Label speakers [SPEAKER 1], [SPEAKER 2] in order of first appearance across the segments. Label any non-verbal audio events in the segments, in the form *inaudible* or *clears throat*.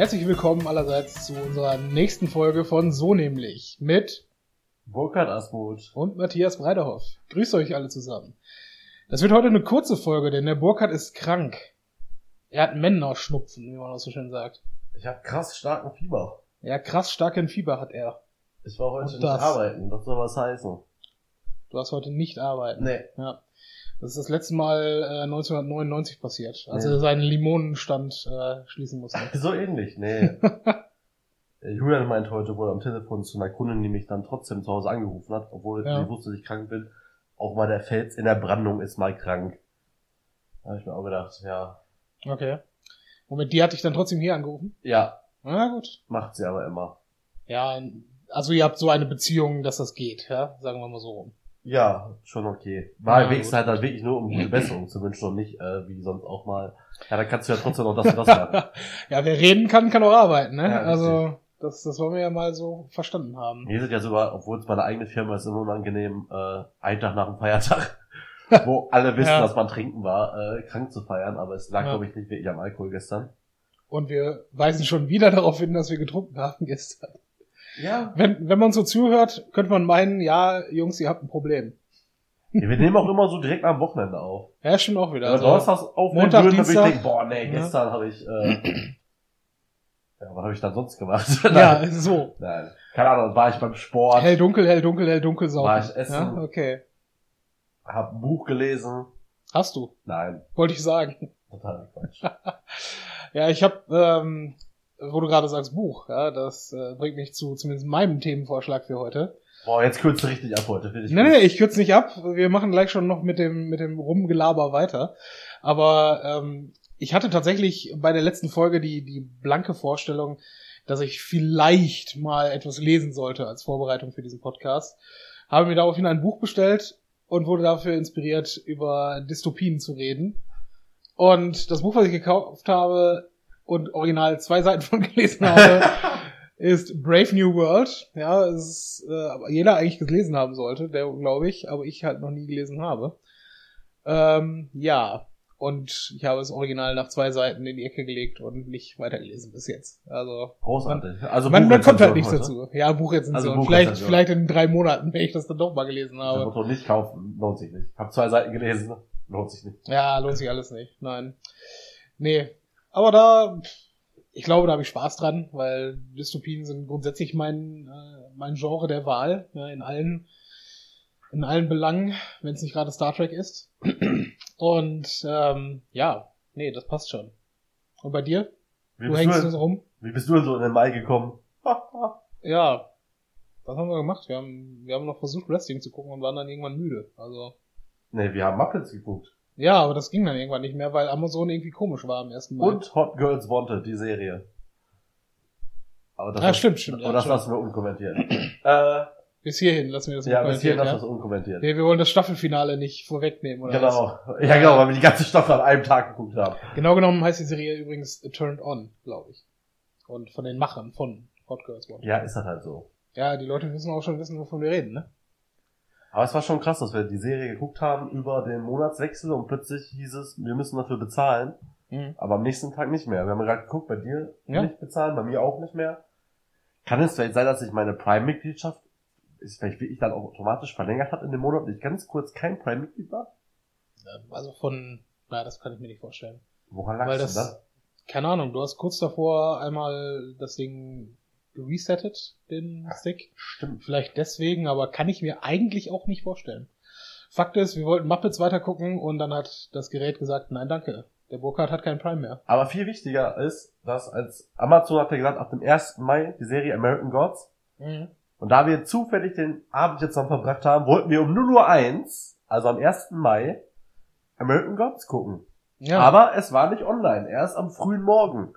[SPEAKER 1] Herzlich willkommen allerseits zu unserer nächsten Folge von So nämlich mit
[SPEAKER 2] Burkhard Asmuth.
[SPEAKER 1] und Matthias Breiderhoff. Grüßt euch alle zusammen. Das wird heute eine kurze Folge, denn der Burkhard ist krank. Er hat Männerschnupfen, wie man auch so schön sagt.
[SPEAKER 2] Ich habe krass starken Fieber.
[SPEAKER 1] Ja, krass starken Fieber hat er.
[SPEAKER 2] Ich war heute
[SPEAKER 1] Und
[SPEAKER 2] nicht
[SPEAKER 1] das.
[SPEAKER 2] arbeiten. Das soll was heißen.
[SPEAKER 1] Du hast heute nicht arbeiten.
[SPEAKER 2] Nee.
[SPEAKER 1] Ja. Das ist das letzte Mal äh, 1999 passiert, als
[SPEAKER 2] Ja.
[SPEAKER 1] er seinen Limonenstand äh, schließen musste. *laughs*
[SPEAKER 2] So ähnlich, nee. *laughs* Äh, Julian meint heute wohl am Telefon zu einer Kundin, die mich dann trotzdem zu Hause angerufen hat, obwohl
[SPEAKER 1] Ja.
[SPEAKER 2] sie wusste, dass ich krank bin. Auch mal der Fels in der Brandung ist mal krank. Da habe ich mir auch gedacht, ja.
[SPEAKER 1] Okay. Moment, die hatte ich dann trotzdem hier angerufen?
[SPEAKER 2] Ja,
[SPEAKER 1] Na gut.
[SPEAKER 2] macht sie aber immer.
[SPEAKER 1] Ja, also ihr habt so eine Beziehung, dass das geht, ja? Sagen wir mal so rum.
[SPEAKER 2] Ja, schon okay. War
[SPEAKER 1] Ja,
[SPEAKER 2] wenigstens halt, halt wirklich nur um gute *clears throat* Besserung zu wünschen und nicht, äh, wie sonst auch mal. Ja, dann kannst du ja trotzdem noch das und das *laughs* machen.
[SPEAKER 1] ja, wer reden kann, kann auch arbeiten, ne?
[SPEAKER 2] Ja,
[SPEAKER 1] also, das, das wollen wir ja mal so verstanden haben.
[SPEAKER 2] Mir sind ja sogar, obwohl es meine eigene Firma ist, immer unangenehm, äh, einen Tag nach dem Feiertag, *laughs* wo alle wissen,
[SPEAKER 1] Ja.
[SPEAKER 2] dass man trinken war, äh, krank zu feiern, aber es lag,
[SPEAKER 1] Ja.
[SPEAKER 2] glaube ich, nicht wirklich am Alkohol gestern.
[SPEAKER 1] Und wir weisen schon wieder darauf hin, dass wir getrunken haben gestern.
[SPEAKER 2] Ja.
[SPEAKER 1] Wenn, wenn man so zuhört, könnte man meinen, ja, Jungs, ihr habt ein Problem.
[SPEAKER 2] Wir nehmen auch immer so direkt am Wochenende auf.
[SPEAKER 1] Ja, stimmt auch wieder.
[SPEAKER 2] Wir
[SPEAKER 1] Also,
[SPEAKER 2] Donnerstags aufnehmen
[SPEAKER 1] Montag,
[SPEAKER 2] dann würde ich
[SPEAKER 1] Dienstag.
[SPEAKER 2] denken, boah, nee,
[SPEAKER 1] Ja.
[SPEAKER 2] gestern habe ich, äh, *clears throat* ja, was habe ich dann sonst gemacht? *laughs*
[SPEAKER 1] ja,
[SPEAKER 2] Nein.
[SPEAKER 1] so.
[SPEAKER 2] Nein. Keine Ahnung, war ich beim Sport,
[SPEAKER 1] Hell, dunkel, hell, dunkel, hell, dunkel, saufen.
[SPEAKER 2] War ich essen?
[SPEAKER 1] Ja, okay.
[SPEAKER 2] hab ein Buch gelesen.
[SPEAKER 1] Hast du,
[SPEAKER 2] Nein,
[SPEAKER 1] wollte ich sagen.
[SPEAKER 2] total Quatsch. *laughs*
[SPEAKER 1] Ja, ich habe, ähm, wo du gerade sagst Buch, ja, das äh, bringt mich zu zumindest meinem Themenvorschlag für heute.
[SPEAKER 2] Boah, jetzt kürzt du richtig ab heute, finde ich.
[SPEAKER 1] Nee,
[SPEAKER 2] gut.
[SPEAKER 1] nee, ich kürze nicht ab. Wir machen gleich schon noch mit dem, mit dem Rumgelaber weiter. Aber ähm, ich hatte tatsächlich bei der letzten Folge die, die blanke Vorstellung, dass ich vielleicht mal etwas lesen sollte als Vorbereitung für diesen Podcast. Habe mir daraufhin ein Buch bestellt und wurde dafür inspiriert, über Dystopien zu reden. Und das Buch, was ich gekauft habe und original zwei Seiten von *laughs* gelesen habe, ist Brave New World. Ja, es ist, äh, jeder eigentlich gelesen haben sollte, der glaube ich, aber ich halt noch nie gelesen habe. Ähm, ja, und ich habe es original nach zwei Seiten in die Ecke gelegt und nicht weitergelesen bis jetzt. Also
[SPEAKER 2] Großartig. Also
[SPEAKER 1] man, man kommt halt
[SPEAKER 2] Buchrezension
[SPEAKER 1] nicht
[SPEAKER 2] heute.
[SPEAKER 1] dazu. Ja, Buchrezension.
[SPEAKER 2] Also
[SPEAKER 1] vielleicht, vielleicht in drei Monaten, wenn ich das dann doch mal gelesen
[SPEAKER 2] Das
[SPEAKER 1] habe.
[SPEAKER 2] Motto nicht kaufen, lohnt sich nicht. Hab zwei Seiten gelesen, lohnt sich nicht.
[SPEAKER 1] Ja, lohnt sich alles nicht. Nein. Nee. Aber da, ich glaube, da habe ich Spaß dran, weil Dystopien sind grundsätzlich mein, äh, mein Genre der Wahl, ja, in allen, in allen Belangen, wenn es nicht gerade Star Trek ist. Und ähm, ja, nee, das passt schon. Und bei dir?
[SPEAKER 2] Wie
[SPEAKER 1] Du hängst
[SPEAKER 2] du,
[SPEAKER 1] so rum?
[SPEAKER 2] wie bist du denn so in den Mai gekommen? *laughs*
[SPEAKER 1] Ja. Was haben wir gemacht? Wir haben, wir haben noch versucht, Wrestling zu gucken und waren dann irgendwann müde. Also.
[SPEAKER 2] nee, wir haben Muppets geguckt.
[SPEAKER 1] Ja, aber das ging dann irgendwann nicht mehr, weil Amazon irgendwie komisch war am ersten Mal.
[SPEAKER 2] Und Hot Girls Wanted, die Serie. Aber das,
[SPEAKER 1] Ja, stimmt, stimmt,
[SPEAKER 2] Aber
[SPEAKER 1] ja,
[SPEAKER 2] das
[SPEAKER 1] stimmt.
[SPEAKER 2] lassen wir unkommentiert. *clears throat* äh,
[SPEAKER 1] Bis hierhin lassen wir das
[SPEAKER 2] ja,
[SPEAKER 1] mal
[SPEAKER 2] bis hierhin lassen wir es unkommentiert.
[SPEAKER 1] Nee, wir wollen das Staffelfinale nicht vorwegnehmen, oder was?
[SPEAKER 2] Genau. Ja, genau, weil wir die ganze Staffel an einem Tag geguckt haben.
[SPEAKER 1] Genau genommen heißt die Serie übrigens Turned On, glaube ich. Und von den Machern von Hot Girls One.
[SPEAKER 2] Ja, ist das halt so.
[SPEAKER 1] Ja, die Leute müssen auch schon wissen, wovon wir reden, ne?
[SPEAKER 2] Aber es war schon krass, dass wir die Serie geguckt haben über den Monatswechsel und plötzlich hieß es, wir müssen dafür bezahlen.
[SPEAKER 1] Mhm.
[SPEAKER 2] Aber am nächsten Tag nicht mehr. Wir haben gerade geguckt, bei dir
[SPEAKER 1] Ja.
[SPEAKER 2] nicht bezahlen, bei mir auch nicht mehr. Kann es vielleicht sein, dass sich meine Prime-Mitgliedschaft ist vielleicht wirklich dann auch automatisch verlängert hat in dem Monat und ich ganz kurz kein Prime-Mitglied war?
[SPEAKER 1] Also von, na, das kann ich mir nicht vorstellen.
[SPEAKER 2] Woran
[SPEAKER 1] Weil
[SPEAKER 2] lag's denn
[SPEAKER 1] das,
[SPEAKER 2] dann?
[SPEAKER 1] keine Ahnung, du hast kurz davor einmal das Ding resettet, den Stick.
[SPEAKER 2] Stimmt.
[SPEAKER 1] Vielleicht deswegen, aber kann ich mir eigentlich auch nicht vorstellen. Fakt ist, wir wollten Muppets weitergucken und dann hat das Gerät gesagt, nein, danke. Der Burkhardt hat keinen Prime mehr.
[SPEAKER 2] Aber viel wichtiger ist, dass als Amazon hat ja gesagt, ab dem 1. Mai die Serie American Gods. Und da wir zufällig den Abend jetzt noch verbracht haben, wollten wir um 0 Uhr 1, also am 1. Mai, American Gods gucken.
[SPEAKER 1] Ja,
[SPEAKER 2] Aber es war nicht online, erst am frühen Morgen.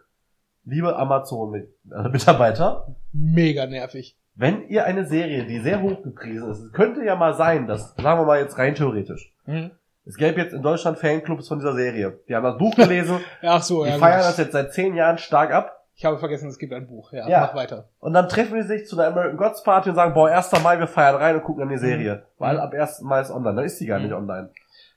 [SPEAKER 2] Liebe Amazon-Mitarbeiter,
[SPEAKER 1] mega nervig.
[SPEAKER 2] wenn ihr eine Serie, die sehr hoch gepriesen ist, es könnte ja mal sein, dass, sagen wir mal jetzt rein theoretisch, es gäbe jetzt in Deutschland Fanclubs von dieser Serie. Die haben das Buch gelesen, *laughs*
[SPEAKER 1] Ach so,
[SPEAKER 2] die
[SPEAKER 1] ja.
[SPEAKER 2] feiern
[SPEAKER 1] gut.
[SPEAKER 2] das jetzt seit zehn Jahren stark ab
[SPEAKER 1] Ich habe vergessen, es gibt ein Buch. Ja,
[SPEAKER 2] Ja.
[SPEAKER 1] mach weiter.
[SPEAKER 2] und dann treffen die sich zu einer American Gods Party und sagen, boah, 1. Mai, wir feiern rein und gucken dann die Serie. Weil ab 1. Mai ist online, dann ist die gar nicht
[SPEAKER 1] Mhm.
[SPEAKER 2] online.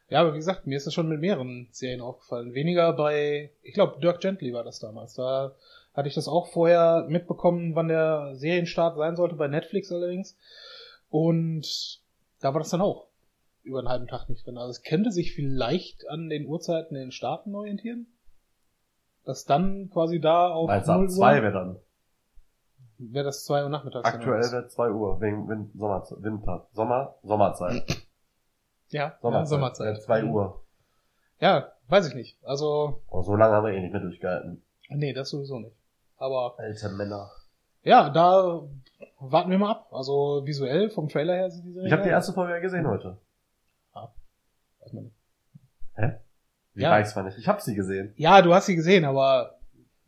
[SPEAKER 1] Ja, aber wie gesagt, mir ist das schon mit mehreren Serien aufgefallen. Weniger bei, ich glaube, Dirk Gently war das damals. Da hatte ich das auch vorher mitbekommen, wann der Serienstart sein sollte, bei Netflix allerdings. Und da war das dann auch über einen halben Tag nicht drin. Also es könnte sich vielleicht an den Uhrzeiten in den Staaten orientieren. Dass dann quasi da auf
[SPEAKER 2] Weil ab 2 wäre dann.
[SPEAKER 1] Wäre das 2 Uhr nachmittags.
[SPEAKER 2] Aktuell wäre 2 Uhr, wegen Win Sommer, Winter, Sommer, Sommerzeit. *clears throat*
[SPEAKER 1] Ja,
[SPEAKER 2] Sommerzeit.
[SPEAKER 1] ja, Sommerzeit.
[SPEAKER 2] 2 Uhr.
[SPEAKER 1] Ja, weiß ich nicht. Also,
[SPEAKER 2] Oh, so lange haben wir eh nicht mehr durchgehalten.
[SPEAKER 1] nee, das sowieso nicht. Aber
[SPEAKER 2] Alte Männer.
[SPEAKER 1] ja, da warten wir mal ab. Also visuell vom Trailer her sieht die Serie
[SPEAKER 2] Ich habe die erste Folge ja gesehen heute.
[SPEAKER 1] aus. Weiß man nicht.
[SPEAKER 2] Wie
[SPEAKER 1] Ja.
[SPEAKER 2] weiß man nicht. Ich habe sie gesehen.
[SPEAKER 1] Ja, du hast sie gesehen, aber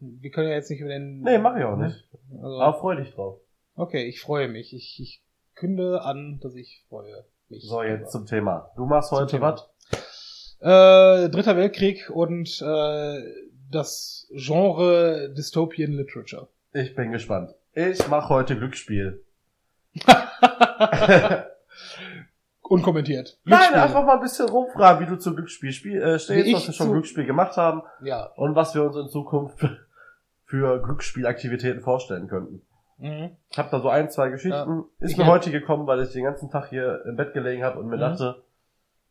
[SPEAKER 1] wir können ja jetzt nicht über den.
[SPEAKER 2] Nee, mach ich auch nicht.
[SPEAKER 1] Also,
[SPEAKER 2] Aber freu dich drauf.
[SPEAKER 1] okay, ich freue mich. Ich, ich künde an, dass ich freue mich.
[SPEAKER 2] So, jetzt zum Thema. Du machst
[SPEAKER 1] Zum
[SPEAKER 2] heute was?
[SPEAKER 1] Äh, Dritter Weltkrieg und äh, das Genre Dystopian Literature.
[SPEAKER 2] Ich bin gespannt. Ich mache heute Glücksspiel. *laughs*
[SPEAKER 1] Unkommentiert.
[SPEAKER 2] Nein,
[SPEAKER 1] Glücksspiel.
[SPEAKER 2] einfach mal ein bisschen rumfragen, wie du zu Glücksspiel spiel, äh, stehst, was wir schon Glücksspiel gemacht haben
[SPEAKER 1] Ja.
[SPEAKER 2] und was wir uns in Zukunft *laughs* für Glücksspielaktivitäten vorstellen könnten.
[SPEAKER 1] Mhm.
[SPEAKER 2] Ich habe da so ein, zwei Geschichten. Ist
[SPEAKER 1] Ich
[SPEAKER 2] mir
[SPEAKER 1] hätt-
[SPEAKER 2] heute gekommen, weil ich den ganzen Tag hier im Bett gelegen habe und mir
[SPEAKER 1] Mhm.
[SPEAKER 2] dachte,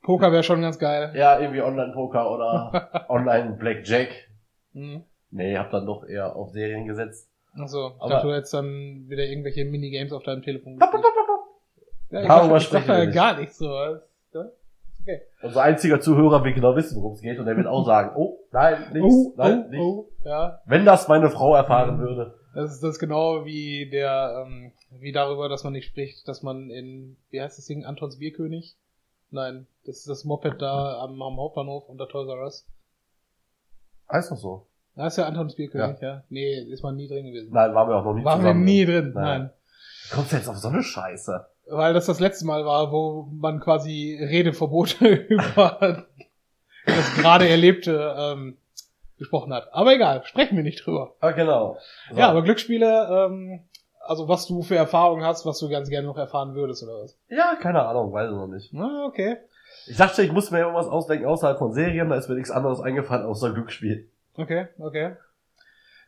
[SPEAKER 1] Poker wäre schon ganz geil.
[SPEAKER 2] ja, irgendwie Online-Poker oder *laughs* Online-Blackjack.
[SPEAKER 1] Mhm.
[SPEAKER 2] Nee, hab dann doch eher auf Serien gesetzt.
[SPEAKER 1] Achso, ich
[SPEAKER 2] Aber-
[SPEAKER 1] dachte, du hättest dann wieder irgendwelche Minigames auf deinem Telefon gespielt. Ja, ich
[SPEAKER 2] Darüber
[SPEAKER 1] sag, ich
[SPEAKER 2] sprechen
[SPEAKER 1] ja
[SPEAKER 2] nicht.
[SPEAKER 1] gar nicht so. Okay.
[SPEAKER 2] Unser einziger Zuhörer will genau wissen, worum es geht und der wird auch *laughs* sagen, oh, nein, nichts,
[SPEAKER 1] Oh,
[SPEAKER 2] nein,
[SPEAKER 1] oh,
[SPEAKER 2] nicht.
[SPEAKER 1] oh, ja.
[SPEAKER 2] Wenn das meine Frau erfahren
[SPEAKER 1] Mhm.
[SPEAKER 2] würde.
[SPEAKER 1] Das ist das genau wie der, ähm, wie darüber, dass man nicht spricht, dass man in, wie heißt das Ding, Antons Bierkönig? Nein, das ist das Moped da am, am Hauptbahnhof unter Toys R Us.
[SPEAKER 2] Heißt doch so.
[SPEAKER 1] Da ist ja Antons Bierkönig, ja. Nee, ist man nie drin gewesen.
[SPEAKER 2] Nein, waren wir auch noch nie
[SPEAKER 1] Waren wir
[SPEAKER 2] zusammen.
[SPEAKER 1] nie drin,
[SPEAKER 2] Nein.
[SPEAKER 1] nein.
[SPEAKER 2] Kommst du jetzt auf so eine Scheiße?
[SPEAKER 1] Weil das das letzte Mal war, wo man quasi Redeverbote *laughs* über das gerade Erlebte ähm, gesprochen hat. Aber egal, sprechen wir nicht drüber.
[SPEAKER 2] Ah, genau. So.
[SPEAKER 1] Ja, aber Glücksspiele, ähm, also was du für Erfahrungen hast, was du ganz gerne noch erfahren würdest oder was?
[SPEAKER 2] ja, keine Ahnung, weiß ich noch nicht.
[SPEAKER 1] Ah, okay.
[SPEAKER 2] Ich dachte, ich muss mir irgendwas ausdenken außerhalb von Serien, da ist mir nichts anderes eingefallen außer Glücksspiel.
[SPEAKER 1] Okay, okay.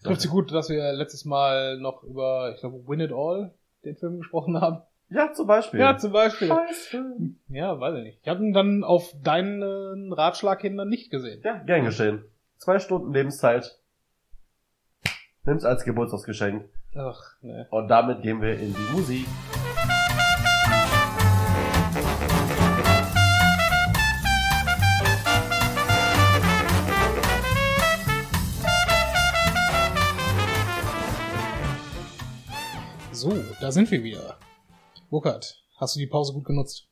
[SPEAKER 1] Trifft sich gut, dass wir letztes Mal noch über, ich glaube, Win It All, den Film gesprochen haben.
[SPEAKER 2] Ja, zum Beispiel.
[SPEAKER 1] Ja, zum Beispiel.
[SPEAKER 2] Scheiße.
[SPEAKER 1] Ja, weiß ich nicht. Ich habe ihn dann auf deinen Ratschlag hin dann nicht gesehen.
[SPEAKER 2] Ja, gern geschehen. Zwei Stunden Lebenszeit. Nimm's als Geburtstagsgeschenk.
[SPEAKER 1] Ach, ne.
[SPEAKER 2] Und damit gehen wir in die Musik.
[SPEAKER 1] So, da sind wir wieder. Burkhard, hast du die Pause gut genutzt?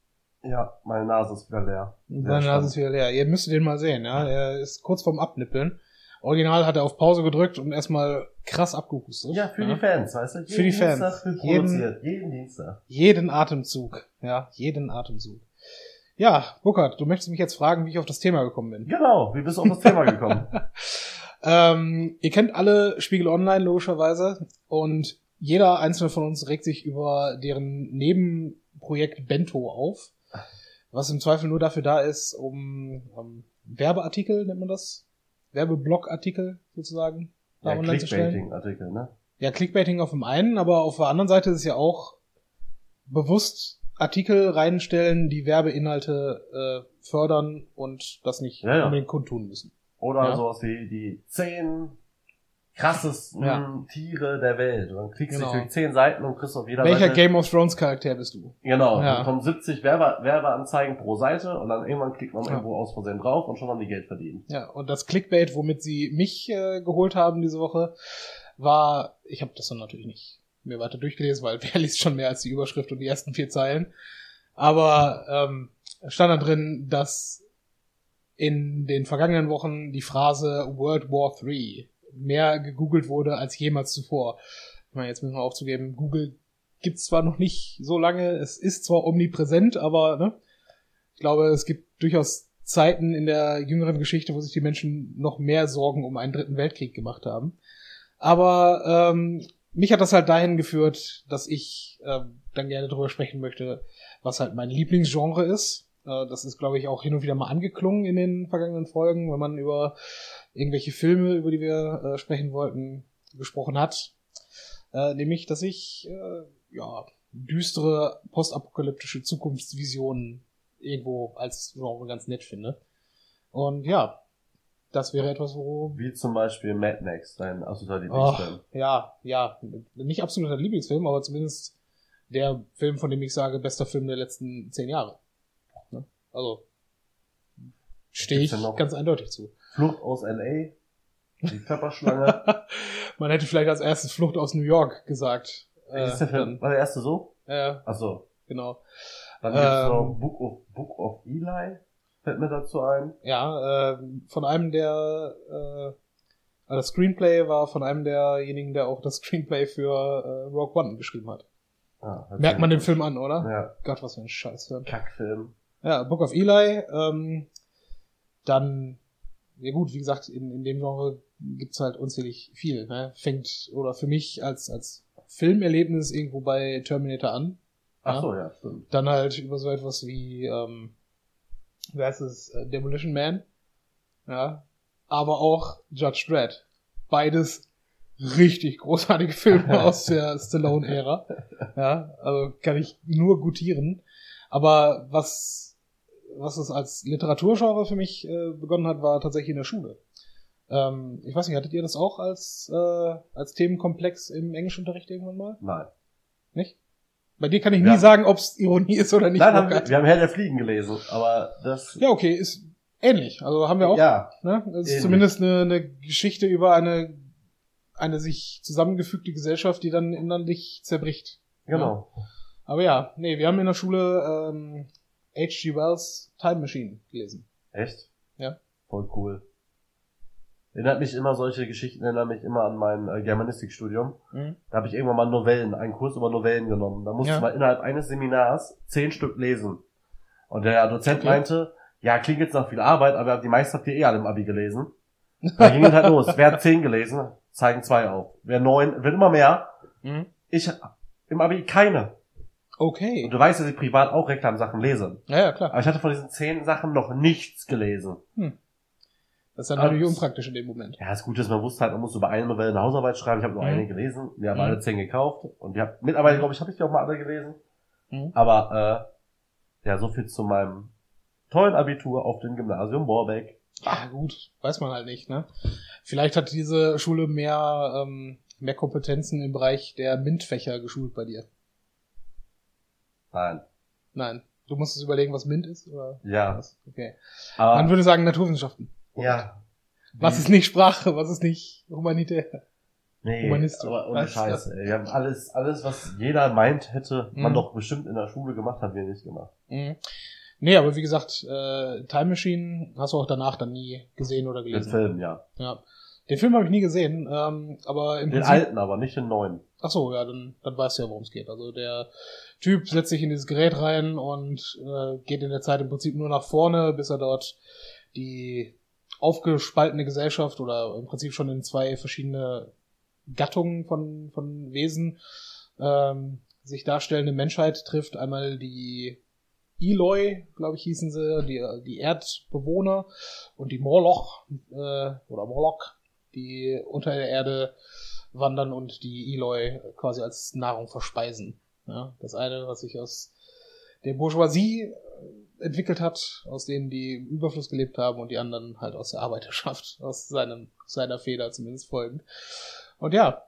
[SPEAKER 2] Ja, meine Nase ist wieder leer. Sehr
[SPEAKER 1] Seine Nase ist wieder leer. Ihr müsst den mal sehen, ja. Er ist kurz vorm Abnippeln. Original hat er auf Pause gedrückt und erstmal krass abgehustet.
[SPEAKER 2] Ja, für die Fans, weißt du? Jeden
[SPEAKER 1] Für die Fans.
[SPEAKER 2] Dienstag
[SPEAKER 1] Jeden-.
[SPEAKER 2] Jeden Dienstag.
[SPEAKER 1] Jeden Atemzug. Ja, jeden Atemzug. Ja, Burkhard, du möchtest mich jetzt fragen, wie ich auf das Thema gekommen bin.
[SPEAKER 2] Genau, wie bist du auf das Thema *laughs* gekommen?
[SPEAKER 1] Ähm, ihr kennt alle Spiegel Online logischerweise und jeder einzelne von uns regt sich über deren Nebenprojekt Bento auf, was im Zweifel nur dafür da ist, um, um Werbeartikel, nennt man das? Werbeblogartikel sozusagen da
[SPEAKER 2] ja,
[SPEAKER 1] online zu stellen.
[SPEAKER 2] Clickbaiting-Artikel, ne?
[SPEAKER 1] Ja, Clickbaiting auf dem einen, aber auf der anderen Seite ist es ja auch bewusst Artikel reinstellen, die Werbeinhalte äh, fördern und das nicht
[SPEAKER 2] Ja, ja.
[SPEAKER 1] unbedingt kundtun müssen.
[SPEAKER 2] Oder
[SPEAKER 1] Ja.
[SPEAKER 2] sowas wie die zehn krassesten
[SPEAKER 1] Ja.
[SPEAKER 2] Tiere der Welt. Und dann
[SPEAKER 1] Genau.
[SPEAKER 2] du durch zehn Seiten und kriegst auf jeder
[SPEAKER 1] Welcher
[SPEAKER 2] Seite...
[SPEAKER 1] Game of Thrones Charakter bist du?
[SPEAKER 2] Genau,
[SPEAKER 1] Ja.
[SPEAKER 2] dann kommen 70 Werbe Werbeanzeigen pro Seite und dann irgendwann klickt man
[SPEAKER 1] Ja.
[SPEAKER 2] irgendwo aus Versehen drauf und schon haben die Geld verdient.
[SPEAKER 1] Ja, und das Clickbait, womit sie mich äh, geholt haben diese Woche, war, ich habe das dann natürlich nicht mir weiter durchgelesen, weil *laughs* wer liest schon mehr als die Überschrift und die ersten vier Zeilen. Aber ähm, stand da drin, dass in den vergangenen Wochen die Phrase World War III mehr gegoogelt wurde als jemals zuvor. Ich meine, jetzt müssen wir aufzugeben, Google gibt's zwar noch nicht so lange, es ist zwar omnipräsent, aber ne, ich glaube, es gibt durchaus Zeiten in der jüngeren Geschichte, wo sich die Menschen noch mehr Sorgen um einen dritten Weltkrieg gemacht haben. Aber ähm, mich hat das halt dahin geführt, dass ich ähm, dann gerne darüber sprechen möchte, was halt mein Lieblingsgenre ist. Äh, das ist, glaube ich, auch hin und wieder mal angeklungen in den vergangenen Folgen, wenn man über irgendwelche Filme, über die wir äh, sprechen wollten, gesprochen hat. Äh, nämlich, dass ich äh, ja düstere postapokalyptische Zukunftsvisionen irgendwo als Genre ganz nett finde. Und ja, das wäre etwas, wo.
[SPEAKER 2] Wie zum Beispiel Mad Max, dein absoluter Lieblingsfilm.
[SPEAKER 1] Oh, ja, ja. Nicht absoluter Lieblingsfilm, aber zumindest der Film, von dem ich sage, bester Film der letzten zehn Jahre. Also stehe ich ganz eindeutig zu.
[SPEAKER 2] Flucht aus L.A., die Pfefferschlange. *laughs*
[SPEAKER 1] Man hätte vielleicht als erstes Flucht aus New York gesagt.
[SPEAKER 2] Äh, ist der Film, war der erste so?
[SPEAKER 1] Ja.
[SPEAKER 2] Ach so.
[SPEAKER 1] Genau.
[SPEAKER 2] Dann gibt's ähm, noch Book of, Book of Eli. Fällt mir dazu ein.
[SPEAKER 1] Ja, äh, von einem der, äh, also das Screenplay war von einem derjenigen, der auch das Screenplay für äh, Rogue One geschrieben hat. Ah, Merkt man den Film an, oder?
[SPEAKER 2] Ja.
[SPEAKER 1] Gott, was für ein Scheißfilm.
[SPEAKER 2] Kackfilm.
[SPEAKER 1] Ja, Book of Eli, ähm, dann, ja gut, wie gesagt, in, in dem Genre gibt's halt unzählig viel, ne? Fängt, oder für mich als, als Filmerlebnis irgendwo bei Terminator an.
[SPEAKER 2] Ach so, ja, stimmt.
[SPEAKER 1] Dann halt über so etwas wie, ähm, wie heißt es, äh, Demolition Man. Ja. Aber auch Judge Dredd. Beides richtig großartige Filme *laughs* aus der Stallone-Ära. Ja, also kann ich nur gutieren. Aber was, was es als Literaturgenre für mich äh, begonnen hat, war tatsächlich in der Schule. Ähm, ich weiß nicht, hattet ihr das auch als, äh, als Themenkomplex im Englischunterricht irgendwann mal?
[SPEAKER 2] Nein.
[SPEAKER 1] Nicht? Bei dir kann ich nie ja. sagen, ob es Ironie ist oder nicht.
[SPEAKER 2] Nein, haben wir, wir haben Herr der Fliegen gelesen, aber das.
[SPEAKER 1] Ja, okay, ist ähnlich. Also haben wir auch.
[SPEAKER 2] Ja.
[SPEAKER 1] Ne? Das ist zumindest eine, eine Geschichte über eine eine sich zusammengefügte Gesellschaft, die dann innerlich zerbricht.
[SPEAKER 2] Genau.
[SPEAKER 1] Ja. Aber ja, nee, wir haben in der Schule ähm, H.G. Wells Time Machine gelesen.
[SPEAKER 2] Echt?
[SPEAKER 1] Ja.
[SPEAKER 2] Voll cool. Erinnert mich immer, solche Geschichten erinnern mich immer an mein äh, Germanistikstudium. Mhm. Da habe ich irgendwann mal Novellen, einen Kurs über Novellen genommen. Da musste ja. man innerhalb eines Seminars zehn Stück lesen. Und der Dozent okay. meinte, ja, klingt jetzt nach viel Arbeit, aber die meisten habt ihr eh alle im Abi gelesen. Da ging es halt *laughs* los. Wer hat zehn gelesen? Zeigen zwei auf. Wer neun, wird immer mehr. Mhm. Ich im Abi keine.
[SPEAKER 1] Okay.
[SPEAKER 2] Und du weißt, dass ich privat auch Reklamsachen lese.
[SPEAKER 1] Ja, ja, klar.
[SPEAKER 2] Aber ich hatte von diesen zehn Sachen noch nichts gelesen. Hm.
[SPEAKER 1] Das ist dann natürlich unpraktisch in dem Moment.
[SPEAKER 2] Ja, das Gute ist, man wusste halt, man muss über eine Novelle eine Hausarbeit schreiben. Ich habe nur mhm. eine gelesen. Wir haben mhm. alle zehn gekauft. Und ich habe mittlerweile, glaube ich, habe ich die auch mal alle gelesen. Mhm. Aber äh, ja, so viel zu meinem tollen Abitur auf dem Gymnasium Borbeck.
[SPEAKER 1] Ah, gut, weiß man halt nicht, ne? Vielleicht hat diese Schule mehr, ähm, mehr Kompetenzen im Bereich der MINT-Fächer geschult bei dir.
[SPEAKER 2] Nein.
[SPEAKER 1] Nein. Du musst es überlegen, was MINT ist, oder?
[SPEAKER 2] Ja.
[SPEAKER 1] Was? Okay.
[SPEAKER 2] Aber
[SPEAKER 1] Man würde sagen Naturwissenschaften.
[SPEAKER 2] Ja.
[SPEAKER 1] Was ist nicht Sprache, was ist nicht Humanitär?
[SPEAKER 2] Nee, Humanistisch. aber ohne Scheiße. Ey. Wir haben alles, alles, was jeder meint, hätte man mhm. doch bestimmt in der Schule gemacht, haben wir nicht gemacht.
[SPEAKER 1] Mhm. Nee, aber wie gesagt, äh, Time Machine hast du auch danach dann nie gesehen oder gelesen.
[SPEAKER 2] Den Film, ja.
[SPEAKER 1] Ja. Den Film habe ich nie gesehen, ähm, aber im
[SPEAKER 2] Den Prinzip, alten, aber nicht den neuen.
[SPEAKER 1] Ach so, ja, dann, dann weißt du ja, worum es geht. Also der Typ setzt sich in dieses Gerät rein und äh, geht in der Zeit im Prinzip nur nach vorne, bis er dort die aufgespaltene Gesellschaft oder im Prinzip schon in zwei verschiedene Gattungen von, von Wesen ähm, sich darstellende Menschheit trifft. Einmal die Eloy, glaube ich, hießen sie, die, die Erdbewohner und die Morloch äh, oder Morlock, die unter der Erde wandern und die Eloy quasi als Nahrung verspeisen. Ja, das eine, was sich aus der Bourgeoisie entwickelt hat, aus denen die im Überfluss gelebt haben und die anderen halt aus der Arbeiterschaft, *laughs* aus seinem, seiner Feder zumindest folgend. Und ja,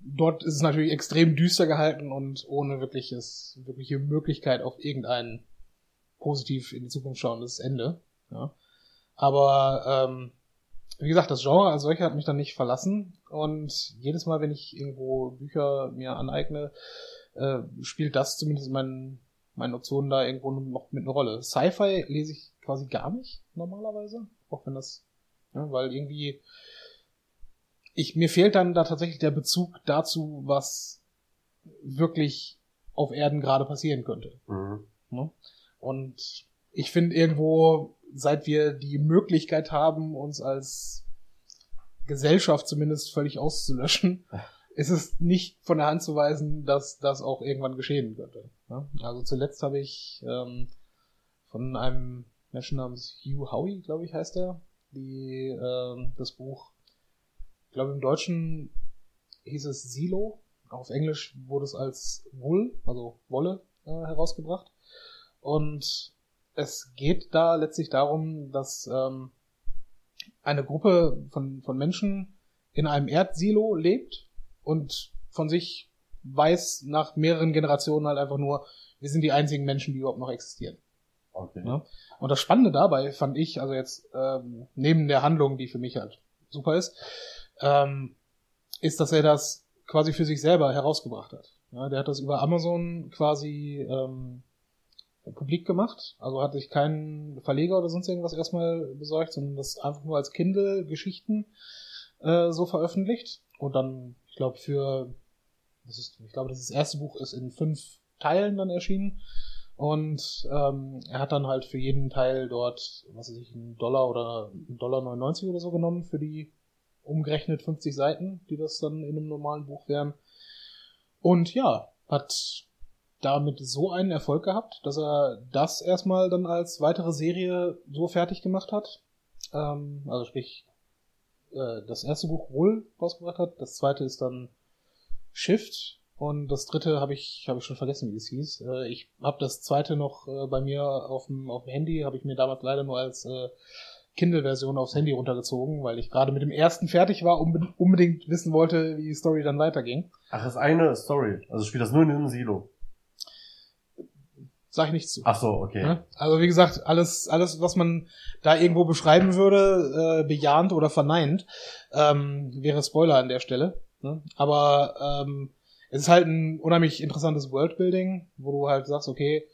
[SPEAKER 1] dort ist es natürlich extrem düster gehalten und ohne wirkliches, wirkliche Möglichkeit auf irgendein positiv in die Zukunft schauendes Ende. Ja. Aber ähm, wie gesagt, das Genre als solcher hat mich dann nicht verlassen und jedes Mal, wenn ich irgendwo Bücher mir aneigne, äh, spielt das zumindest in meinen, meinen Optionen da irgendwo noch mit einer Rolle. Sci-Fi lese ich quasi gar nicht normalerweise, auch wenn das, ja, weil irgendwie ich, mir fehlt dann da tatsächlich der Bezug dazu, was wirklich auf Erden gerade passieren könnte. Mhm. Ne? Und ich finde irgendwo, seit wir die Möglichkeit haben, uns als Gesellschaft zumindest völlig auszulöschen, *laughs* ist es nicht von der Hand zu weisen, dass das auch irgendwann geschehen könnte. Ne? Also zuletzt habe ich ähm, von einem Menschen namens Hugh Howey, glaube ich, heißt er, die ähm, das Buch ich glaube im Deutschen hieß es Silo. Auf Englisch wurde es als Wool, also Wolle, äh, herausgebracht. Und es geht da letztlich darum, dass ähm, eine Gruppe von, von Menschen in einem Erdsilo lebt und von sich weiß nach mehreren Generationen halt einfach nur, wir sind die einzigen Menschen, die überhaupt noch existieren. Okay. Ja? Und das Spannende dabei fand ich, also jetzt ähm, neben der Handlung, die für mich halt super ist, ähm, ist, dass er das quasi für sich selber herausgebracht hat. Ja, der hat das über Amazon quasi ähm, publik gemacht. Also hat sich keinen Verleger oder sonst irgendwas erstmal besorgt, sondern das einfach nur als Kindle-Geschichten äh, so veröffentlicht. Und dann, ich glaube, für, das ist, ich glaube, das erste Buch ist in fünf Teilen dann erschienen. Und ähm, er hat dann halt für jeden Teil dort, was weiß ich, einen Dollar oder einen Dollar 99 oder so genommen für die umgerechnet 50 Seiten, die das dann in einem normalen Buch wären. Und ja, hat damit so einen Erfolg gehabt, dass er das erstmal dann als weitere Serie so fertig gemacht hat. Ähm, also sprich, äh, das erste Buch wohl rausgebracht hat, das zweite ist dann Shift, und das dritte habe ich, hab ich schon vergessen, wie es hieß. Äh, ich habe das zweite noch äh, bei mir auf dem, Handy, habe ich mir damals leider nur als äh, Kindle-Version aufs Handy runtergezogen, weil ich gerade mit dem ersten fertig war und unbedingt wissen wollte, wie die Story dann weiterging.
[SPEAKER 2] Ach, das ist eine Story. Also spielt das nur in diesem Silo.
[SPEAKER 1] Sag ich nicht zu.
[SPEAKER 2] Ach so, okay.
[SPEAKER 1] Also wie gesagt, alles, alles, was man da irgendwo beschreiben würde, äh, bejahend oder verneint, ähm, wäre Spoiler an der Stelle. Ne? Aber ähm, es ist halt ein unheimlich interessantes Worldbuilding, wo du halt sagst, okay,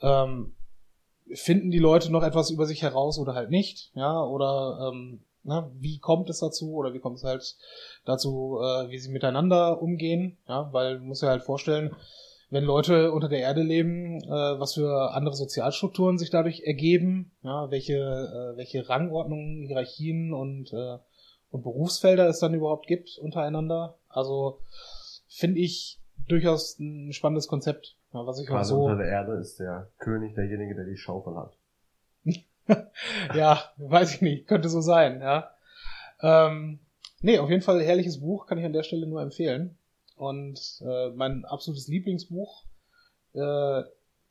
[SPEAKER 1] ähm, finden die Leute noch etwas über sich heraus oder halt nicht, ja, oder ähm, na, wie kommt es dazu oder wie kommt es halt dazu, äh, wie sie miteinander umgehen, ja, weil du musst dir halt vorstellen, wenn Leute unter der Erde leben, äh, was für andere Sozialstrukturen sich dadurch ergeben, ja, welche, äh, welche Rangordnungen, Hierarchien und, äh, und Berufsfelder es dann überhaupt gibt untereinander. Also finde ich durchaus ein spannendes Konzept. Was ich
[SPEAKER 2] auch so unter der Erde ist der König derjenige, der die Schaufel hat. *laughs*
[SPEAKER 1] ja, weiß ich nicht, könnte so sein, ja. Ähm, nee, auf jeden Fall herrliches Buch, kann ich an der Stelle nur empfehlen. Und äh, mein absolutes Lieblingsbuch, äh,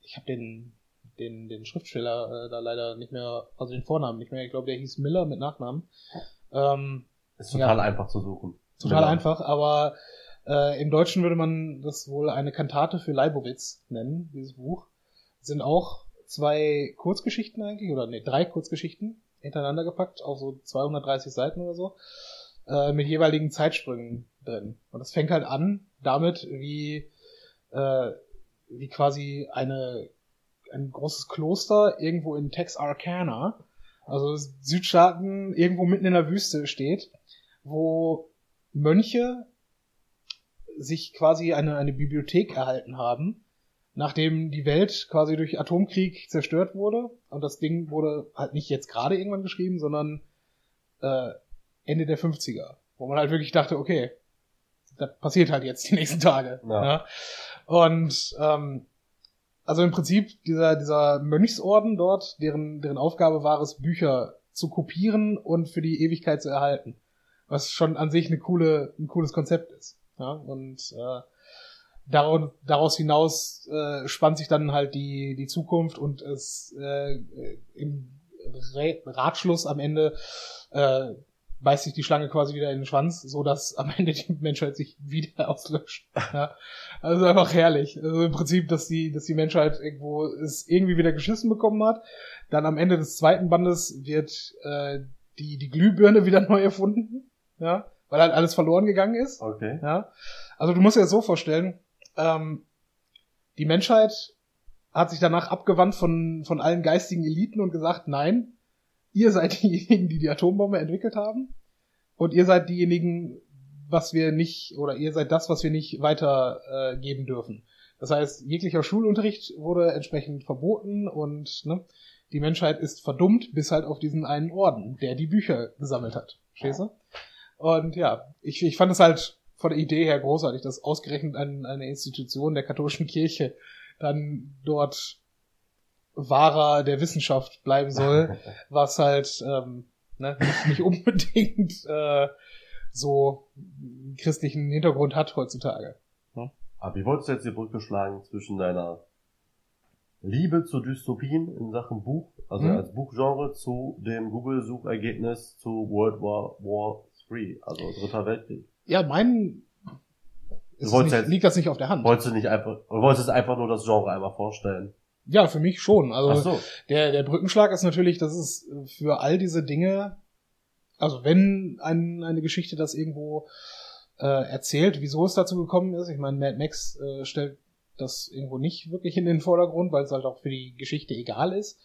[SPEAKER 1] ich habe den, den, den Schriftsteller äh, da leider nicht mehr, also den Vornamen nicht mehr, ich glaube, der hieß Miller mit Nachnamen. Ähm,
[SPEAKER 2] ist total ja, einfach zu suchen.
[SPEAKER 1] Total Miller. einfach, aber äh, Im Deutschen würde man das wohl eine Kantate für Leibowitz nennen, dieses Buch. Sind auch zwei Kurzgeschichten eigentlich, oder nee, drei Kurzgeschichten hintereinander gepackt, auf so 230 Seiten oder so, äh, mit jeweiligen Zeitsprüngen drin. Und das fängt halt an damit, wie, äh, wie quasi eine, ein großes Kloster irgendwo in Texarkana, also Südstaaten, irgendwo mitten in der Wüste steht, wo Mönche sich quasi eine, eine Bibliothek erhalten haben, nachdem die Welt quasi durch Atomkrieg zerstört wurde. Und das Ding wurde halt nicht jetzt gerade irgendwann geschrieben, sondern äh, Ende der 50er. Wo man halt wirklich dachte, okay, das passiert halt jetzt die nächsten Tage. Ja. ja. Und ähm, also im Prinzip dieser, dieser Mönchsorden dort, deren, deren Aufgabe war es, Bücher zu kopieren und für die Ewigkeit zu erhalten. Was schon an sich eine coole, ein cooles Konzept ist. Ja, und äh, daraus, daraus hinaus äh, spannt sich dann halt die, die Zukunft und es äh, im Ratschluss am Ende äh, beißt sich die Schlange quasi wieder in den Schwanz, so dass am Ende die Menschheit sich wieder *laughs* auslöscht. Ja. Also einfach herrlich. Also im Prinzip, dass die, dass die Menschheit irgendwo es irgendwie wieder geschissen bekommen hat. Dann am Ende des zweiten Bandes wird äh, die, die Glühbirne wieder *laughs* neu erfunden. Ja weil halt alles verloren gegangen ist.
[SPEAKER 2] Okay.
[SPEAKER 1] Ja. Also du musst dir das so vorstellen, ähm, die Menschheit hat sich danach abgewandt von, von allen geistigen Eliten und gesagt, nein, ihr seid *laughs* diejenigen, die die Atombombe entwickelt haben und ihr seid diejenigen, was wir nicht, oder ihr seid das, was wir nicht weitergeben äh, dürfen. Das heißt, jeglicher Schulunterricht wurde entsprechend verboten und ne, die Menschheit ist verdummt bis halt auf diesen einen Orden, der die Bücher gesammelt hat. Verstehst du? Und ja, ich, ich fand es halt von der Idee her großartig, dass ausgerechnet ein, eine Institution der katholischen Kirche dann dort Wahrer der Wissenschaft bleiben soll, *laughs* was halt ähm, ne, nicht, nicht unbedingt äh, so einen christlichen Hintergrund hat heutzutage.
[SPEAKER 2] Aber wie wolltest du jetzt die Brücke schlagen zwischen deiner Liebe zu Dystopien in Sachen Buch, also
[SPEAKER 1] Mhm.
[SPEAKER 2] als Buchgenre, zu dem Google-Suchergebnis zu World War War 3, also Dritter Weltkrieg?
[SPEAKER 1] Ja, mein ist es nicht,
[SPEAKER 2] jetzt-
[SPEAKER 1] liegt das nicht auf der Hand.
[SPEAKER 2] Wolltest du nicht einfach, oder wolltest du einfach nur das Genre einmal vorstellen?
[SPEAKER 1] Ja, für mich schon. Also
[SPEAKER 2] so.
[SPEAKER 1] der, der Brückenschlag ist natürlich, dass es für all diese Dinge, also wenn ein, eine Geschichte das irgendwo äh, erzählt, wieso es dazu gekommen ist. Ich meine, Mad Max äh, stellt das irgendwo nicht wirklich in den Vordergrund, weil es halt auch für die Geschichte egal ist.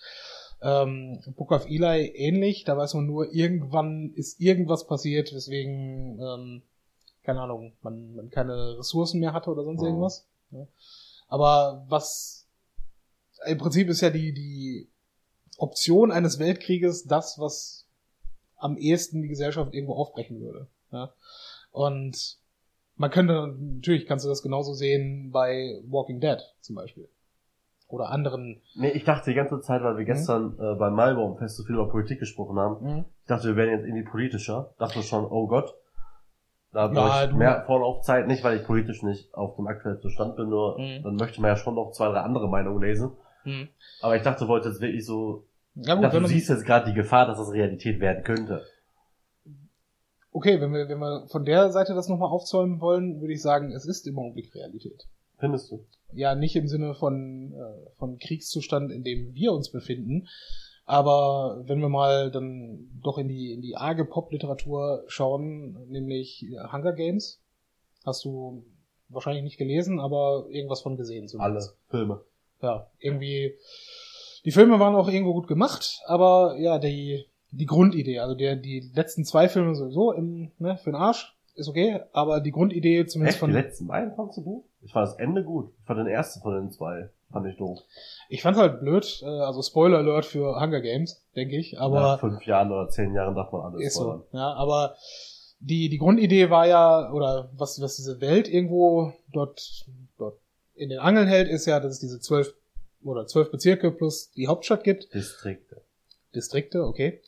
[SPEAKER 1] Ähm, Book of Eli ähnlich, da weiß man nur, irgendwann ist irgendwas passiert, weswegen, ähm, keine Ahnung, man, man keine Ressourcen mehr hatte oder sonst
[SPEAKER 2] Mhm.
[SPEAKER 1] irgendwas. Ja. Aber was im Prinzip ist ja die, die Option eines Weltkrieges das, was am ehesten die Gesellschaft irgendwo aufbrechen würde. Ja? Und man könnte, natürlich kannst du das genauso sehen bei Walking Dead zum Beispiel. Oder anderen.
[SPEAKER 2] Nee, ich dachte die ganze Zeit, weil wir
[SPEAKER 1] Mhm.
[SPEAKER 2] gestern äh, beim Malbaumfest so viel über Politik gesprochen haben,
[SPEAKER 1] Mhm.
[SPEAKER 2] ich dachte, wir werden jetzt irgendwie politischer. Dachte schon, oh Gott. Da
[SPEAKER 1] Ja,
[SPEAKER 2] ich
[SPEAKER 1] du-
[SPEAKER 2] mehr Vorlaufzeit, nicht weil ich politisch nicht auf dem aktuellsten Stand bin, nur
[SPEAKER 1] Mhm.
[SPEAKER 2] dann möchte man ja schon noch zwei, drei andere Meinungen lesen.
[SPEAKER 1] Mhm.
[SPEAKER 2] Aber ich dachte, du wolltest jetzt wirklich so,
[SPEAKER 1] Ja gut,
[SPEAKER 2] dachte,
[SPEAKER 1] wenn
[SPEAKER 2] du
[SPEAKER 1] man,
[SPEAKER 2] siehst jetzt gerade die Gefahr, dass das Realität werden könnte.
[SPEAKER 1] okay, wenn wir, wenn wir von der Seite das nochmal aufzäumen wollen, würde ich sagen, es ist im Augenblick Realität.
[SPEAKER 2] Findest du?
[SPEAKER 1] ja nicht im Sinne von, äh, von Kriegszustand, in dem wir uns befinden. Aber wenn wir mal dann doch in die, in die arge Pop-Literatur schauen, nämlich Hunger Games, hast du wahrscheinlich nicht gelesen, aber irgendwas von gesehen
[SPEAKER 2] Alle
[SPEAKER 1] zumindest.
[SPEAKER 2] Filme.
[SPEAKER 1] Ja, irgendwie, die Filme waren auch irgendwo gut gemacht, aber ja, die, die Grundidee, also der, die letzten zwei Filme sowieso im, ne, für den Arsch, ist okay, aber die Grundidee zumindest
[SPEAKER 2] Echt? Die
[SPEAKER 1] von,
[SPEAKER 2] letzten beiden fandst du gut? Ich fand das Ende gut. Ich fand den ersten von den zwei. Fand ich doof.
[SPEAKER 1] Ich fand's halt blöd, äh, also Spoiler Alert für Hunger Games, denke ich, aber
[SPEAKER 2] Nach fünf Jahren oder zehn Jahren darf man alles
[SPEAKER 1] ist
[SPEAKER 2] spoilern.
[SPEAKER 1] so. Ja, aber die die Grundidee war ja oder was was diese Welt irgendwo dort dort in den Angeln hält, ist ja, dass es diese zwölf oder zwölf Bezirke plus die Hauptstadt gibt,
[SPEAKER 2] Distrikte.
[SPEAKER 1] Distrikte, okay.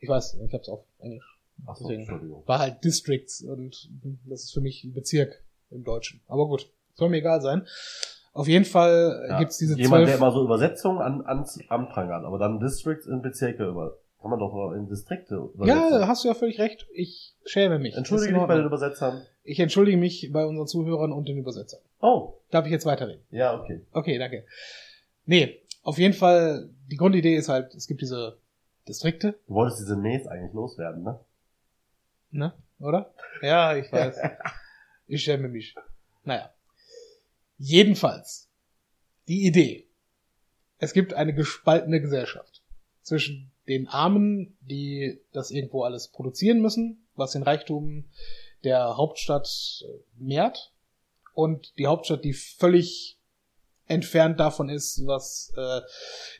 [SPEAKER 1] Ich weiß, ich hab's auf Englisch.
[SPEAKER 2] Achso,
[SPEAKER 1] Deswegen.
[SPEAKER 2] Entschuldigung.
[SPEAKER 1] War halt Districts und das ist für mich ein Bezirk im Deutschen. Aber gut, soll mir egal sein. Auf jeden Fall
[SPEAKER 2] Ja.
[SPEAKER 1] gibt's diese
[SPEAKER 2] Jemand, der
[SPEAKER 1] zwölf.
[SPEAKER 2] immer so Übersetzungen an, an, anprangert, aber dann Districts in Bezirke über. Kann man doch in Distrikte übersetzen.
[SPEAKER 1] Ja, hast du ja völlig recht. Ich schäme mich.
[SPEAKER 2] Entschuldige dich bei den. Übersetzern.
[SPEAKER 1] Ich entschuldige mich bei unseren Zuhörern und den Übersetzern.
[SPEAKER 2] Oh,
[SPEAKER 1] Darf ich jetzt weiterreden?
[SPEAKER 2] ja, okay.
[SPEAKER 1] Okay, danke. Nee, auf jeden Fall, die Grundidee ist halt, es gibt diese Distrikte,
[SPEAKER 2] Du wolltest diese Näs eigentlich loswerden, ne?
[SPEAKER 1] ne? Oder? Ja, ich weiß. *laughs* ich schäme mich. Naja. Jedenfalls, die Idee. Es gibt eine gespaltene Gesellschaft zwischen den Armen, die das irgendwo alles produzieren müssen, was den Reichtum der Hauptstadt äh, mehrt, und die Hauptstadt, die völlig entfernt davon ist, was äh,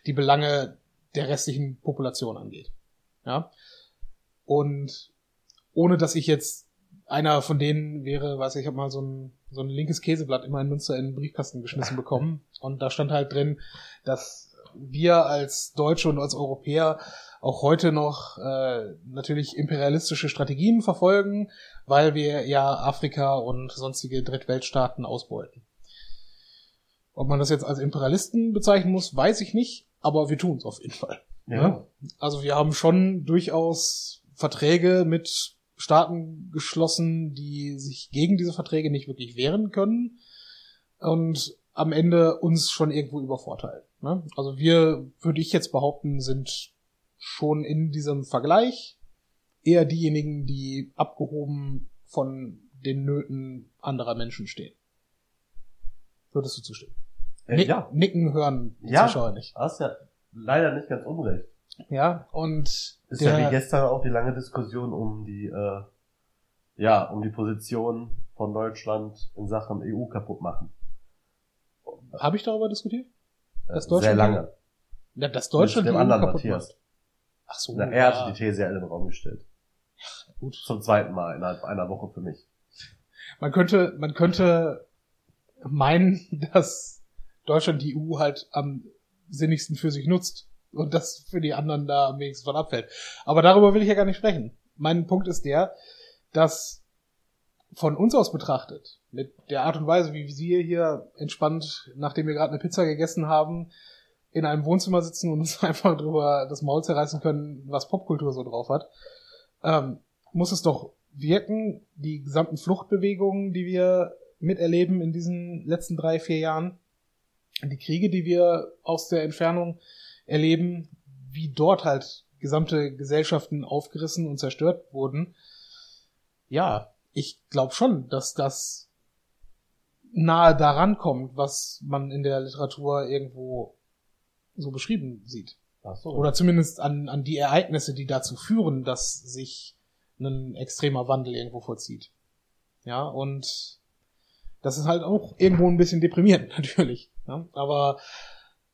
[SPEAKER 1] die Belange der restlichen Population angeht. Ja. Und ohne dass ich jetzt einer von denen wäre, weiß ich, ich habe mal so ein, so ein linkes Käseblatt immer in Münster in den Briefkasten geschmissen bekommen. Und da stand halt drin, dass wir als Deutsche und als Europäer auch heute noch äh, natürlich imperialistische Strategien verfolgen, weil wir ja Afrika und sonstige Drittweltstaaten ausbeuten. Ob man das jetzt als Imperialisten bezeichnen muss, weiß ich nicht, aber wir tun es auf jeden Fall. Ja. Also wir haben schon durchaus Verträge mit Staaten geschlossen, die sich gegen diese Verträge nicht wirklich wehren können und am Ende uns schon irgendwo übervorteilen. Ne? Also wir, würde ich jetzt behaupten, sind schon in diesem Vergleich eher diejenigen, die abgehoben von den Nöten anderer Menschen stehen. Würdest du zustimmen?
[SPEAKER 2] Äh,
[SPEAKER 1] Nick,
[SPEAKER 2] ja,
[SPEAKER 1] Nicken hören die
[SPEAKER 2] Ja.
[SPEAKER 1] Zuschauer nicht.
[SPEAKER 2] hast ja leider nicht ganz unrecht.
[SPEAKER 1] Ja, und
[SPEAKER 2] Ist
[SPEAKER 1] der,
[SPEAKER 2] ja wie gestern auch die lange Diskussion um die, äh, ja, um die Position von Deutschland in Sachen EU kaputt machen.
[SPEAKER 1] habe ich darüber diskutiert?
[SPEAKER 2] Äh,
[SPEAKER 1] Das
[SPEAKER 2] Sehr
[SPEAKER 1] Deutschland-
[SPEAKER 2] lange.
[SPEAKER 1] Ja, dass Deutschland
[SPEAKER 2] dem
[SPEAKER 1] die EU
[SPEAKER 2] anderen
[SPEAKER 1] kaputt
[SPEAKER 2] Matthias.
[SPEAKER 1] macht. Ach so,
[SPEAKER 2] Na, er
[SPEAKER 1] ja,
[SPEAKER 2] hat die These ja in den Raum gestellt.
[SPEAKER 1] gut.
[SPEAKER 2] Zum zweiten Mal innerhalb einer Woche für mich.
[SPEAKER 1] Man könnte, man könnte meinen, *laughs* dass Deutschland die EU halt am sinnigsten für sich nutzt und das für die anderen da am wenigsten von abfällt. Aber darüber will ich ja gar nicht sprechen. Mein Punkt ist der, dass von uns aus betrachtet, mit der Art und Weise, wie wir hier entspannt, nachdem wir gerade eine Pizza gegessen haben, in einem Wohnzimmer sitzen und uns *laughs* einfach drüber das Maul zerreißen können, was Popkultur so drauf hat, ähm, muss es doch wirken, die gesamten Fluchtbewegungen, die wir miterleben in diesen letzten drei, vier Jahren, die Kriege, die wir aus der Entfernung erleben, wie dort halt gesamte Gesellschaften aufgerissen und zerstört wurden. Ja, ich glaube schon, dass das nahe daran kommt, was man in der Literatur irgendwo so beschrieben sieht.
[SPEAKER 2] Ach so.
[SPEAKER 1] Oder zumindest an, an die Ereignisse, die dazu führen, dass sich ein extremer Wandel irgendwo vollzieht. Ja, und das ist halt auch irgendwo ein bisschen deprimierend, *laughs* natürlich. Ja? Aber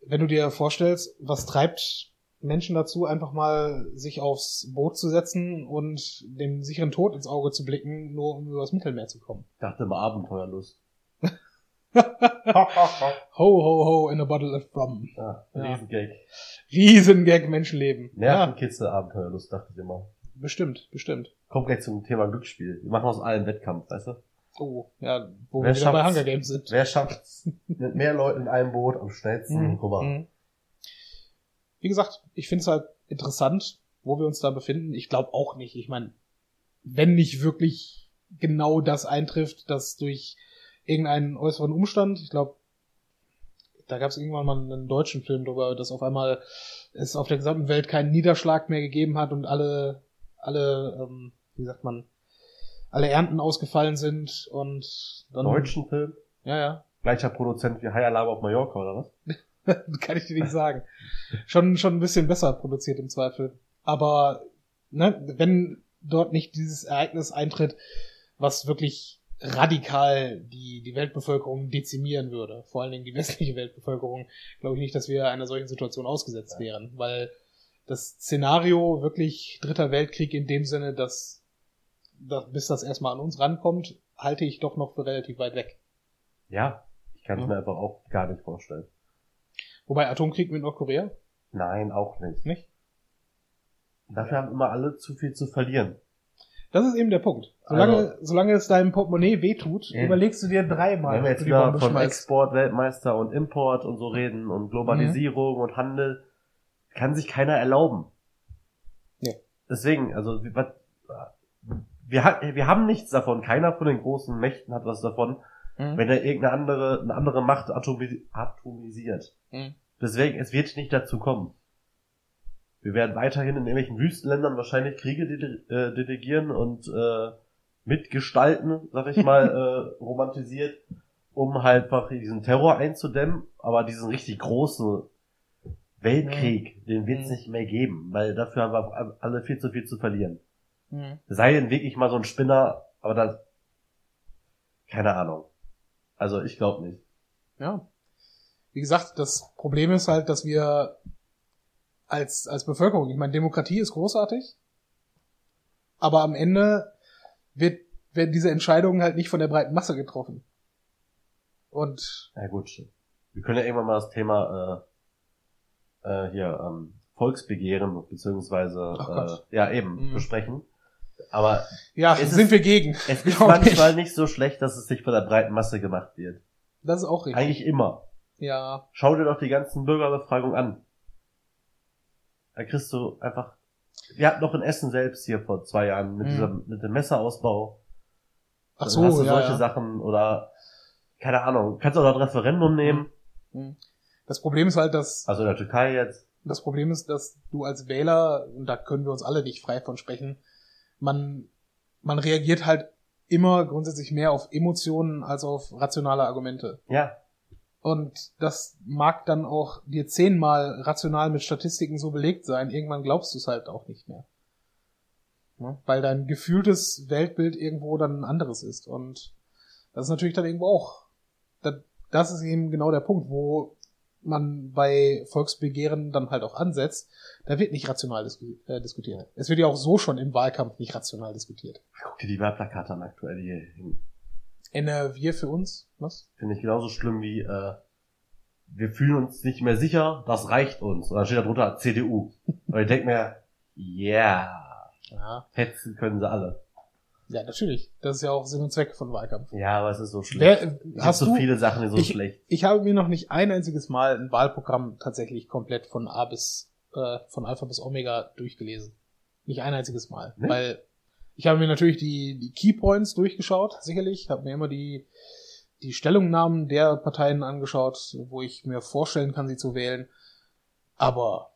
[SPEAKER 1] wenn du dir vorstellst, was treibt Menschen dazu, einfach mal sich aufs Boot zu setzen und dem sicheren Tod ins Auge zu blicken, nur um übers Mittelmeer zu kommen.
[SPEAKER 2] Ich dachte immer Abenteuerlust. *laughs*
[SPEAKER 1] Ho, ho, ho, in a bottle of rum.
[SPEAKER 2] Ja. Riesengag.
[SPEAKER 1] Riesengag Menschenleben. Ja,
[SPEAKER 2] Nervenkitzel, Abenteuerlust, dachte ich immer.
[SPEAKER 1] bestimmt, bestimmt.
[SPEAKER 2] Kommt gleich zum Thema Glücksspiel. Wir machen aus allem Wettkampf, weißt du?
[SPEAKER 1] Oh, ja, wo
[SPEAKER 2] Wer
[SPEAKER 1] wir wieder bei? Hunger Games sind.
[SPEAKER 2] Wer schafft's mit mehr Leuten in einem Boot am schnellsten
[SPEAKER 1] Mhm,
[SPEAKER 2] rüber?
[SPEAKER 1] mhm. Wie gesagt, ich finde es halt interessant, wo wir uns da befinden. Ich glaube auch nicht. Ich meine, wenn nicht wirklich genau das eintrifft, dass durch irgendeinen äußeren Umstand, ich glaube, da gab es irgendwann mal einen deutschen Film darüber, dass auf einmal es auf der gesamten Welt keinen Niederschlag mehr gegeben hat und alle, alle, ähm, wie sagt man, alle Ernten ausgefallen sind und dann.
[SPEAKER 2] Deutschen Film?
[SPEAKER 1] Ja, ja.
[SPEAKER 2] Gleicher Produzent wie High Alarm auf Mallorca, oder was? *laughs*
[SPEAKER 1] Kann ich dir nicht sagen. Schon, schon ein bisschen besser produziert im Zweifel. Aber ne, wenn dort nicht dieses Ereignis eintritt, was wirklich radikal die, die Weltbevölkerung dezimieren würde, vor allen Dingen die *laughs* westliche Weltbevölkerung, glaube ich nicht, dass wir einer solchen Situation ausgesetzt
[SPEAKER 2] Ja.
[SPEAKER 1] wären. Weil das Szenario wirklich Dritter Weltkrieg in dem Sinne, dass, dass bis das erstmal an uns rankommt, halte ich doch noch für relativ weit weg.
[SPEAKER 2] Ja. Ich kann es
[SPEAKER 1] Ja.
[SPEAKER 2] mir einfach auch gar nicht vorstellen.
[SPEAKER 1] Wobei Atomkrieg mit Nordkorea,
[SPEAKER 2] Nein, auch nicht.
[SPEAKER 1] nicht?
[SPEAKER 2] Dafür haben immer alle zu viel zu verlieren.
[SPEAKER 1] Das ist eben der Punkt. Solange,
[SPEAKER 2] Also-
[SPEAKER 1] solange es deinem Portemonnaie wehtut,
[SPEAKER 2] Eben.
[SPEAKER 1] überlegst du dir dreimal,
[SPEAKER 2] Wenn wir jetzt wieder von. Export, Weltmeister und Import und so reden und Globalisierung und Handel, kann sich keiner erlauben.
[SPEAKER 1] Nee.
[SPEAKER 2] Deswegen, also wir, ha- wir haben nichts davon. Keiner von den großen Mächten hat was davon,
[SPEAKER 1] Mhm.
[SPEAKER 2] wenn er irgendeine andere, eine andere Macht atomi atomisiert.
[SPEAKER 1] Mhm.
[SPEAKER 2] Deswegen, es wird nicht dazu kommen. Wir werden weiterhin in irgendwelchen Wüstenländern wahrscheinlich Kriege äh, delegieren und äh, mitgestalten, sag ich mal, *laughs* äh, romantisiert, um halt einfach diesen Terror einzudämmen. Aber diesen richtig großen Weltkrieg, den wird es
[SPEAKER 1] Mhm.
[SPEAKER 2] nicht mehr geben, weil dafür haben wir alle viel zu viel zu verlieren.
[SPEAKER 1] Mhm.
[SPEAKER 2] Sei denn wirklich mal so ein Spinner, aber das, keine Ahnung. Also ich glaube nicht.
[SPEAKER 1] Ja. Wie gesagt, das Problem ist halt, dass wir als, als Bevölkerung, ich meine, Demokratie ist großartig, aber am Ende wird, werden diese Entscheidungen halt nicht von der breiten Masse getroffen. Und
[SPEAKER 2] Ja gut, wir können ja irgendwann mal das Thema äh, äh, hier ähm, Volksbegehren beziehungsweise äh, ja eben
[SPEAKER 1] Mhm.
[SPEAKER 2] besprechen. Aber
[SPEAKER 1] ja, sind
[SPEAKER 2] ist-
[SPEAKER 1] wir gegen.
[SPEAKER 2] es ist
[SPEAKER 1] Glaub ich.
[SPEAKER 2] manchmal nicht so schlecht, dass es nicht von der breiten Masse gemacht wird.
[SPEAKER 1] Das ist auch richtig.
[SPEAKER 2] Eigentlich immer.
[SPEAKER 1] Ja.
[SPEAKER 2] Schau dir doch die ganzen Bürgerbefragungen an. Da kriegst du einfach. Wir hatten noch in Essen selbst hier vor zwei Jahren mit
[SPEAKER 1] Mhm.
[SPEAKER 2] diesem mit dem Messerausbau.
[SPEAKER 1] Ach
[SPEAKER 2] Dann
[SPEAKER 1] so,
[SPEAKER 2] hast du
[SPEAKER 1] ja,
[SPEAKER 2] solche
[SPEAKER 1] ja.
[SPEAKER 2] Sachen oder keine Ahnung. Kannst du auch das Referendum nehmen.
[SPEAKER 1] Mhm. Das Problem ist halt, dass
[SPEAKER 2] Also in der Türkei jetzt.
[SPEAKER 1] Das Problem ist, dass du als Wähler, und da können wir uns alle nicht frei von sprechen, man, man reagiert halt immer grundsätzlich mehr auf Emotionen als auf rationale Argumente.
[SPEAKER 2] Ja,
[SPEAKER 1] Und das mag dann auch dir zehnmal rational mit Statistiken so belegt sein, irgendwann glaubst du es halt auch nicht mehr. Ne? Weil dein gefühltes Weltbild irgendwo dann ein anderes ist. Und das ist natürlich dann irgendwo auch, das, ist eben genau der Punkt, wo man bei Volksbegehren dann halt auch ansetzt, da wird nicht rational disku äh, diskutiert. Es wird ja auch so schon im Wahlkampf nicht rational diskutiert.
[SPEAKER 2] guck dir die Wahlplakate an aktuell hier hin.
[SPEAKER 1] NRW für uns, was?
[SPEAKER 2] Finde ich genauso schlimm wie, äh, wir fühlen uns nicht mehr sicher, das reicht uns. Und dann steht da drunter CDU. *laughs* Und ich denke mir, yeah,
[SPEAKER 1] Ja.
[SPEAKER 2] hetzen können sie alle.
[SPEAKER 1] Ja, natürlich. Das ist ja auch Sinn und Zweck von Wahlkampf.
[SPEAKER 2] Ja, aber es ist so schlecht.
[SPEAKER 1] Wer,
[SPEAKER 2] es
[SPEAKER 1] hast
[SPEAKER 2] so
[SPEAKER 1] du,
[SPEAKER 2] viele Sachen, die so
[SPEAKER 1] ich,
[SPEAKER 2] schlecht.
[SPEAKER 1] ich habe mir noch nicht ein einziges Mal ein Wahlprogramm tatsächlich komplett von A bis, äh, von Alpha bis Omega durchgelesen. Nicht ein einziges Mal.
[SPEAKER 2] Nee?
[SPEAKER 1] Weil ich habe mir natürlich die, die Keypoints durchgeschaut, sicherlich. Habe mir immer die, die Stellungnahmen der Parteien angeschaut, wo ich mir vorstellen kann, sie zu wählen. Aber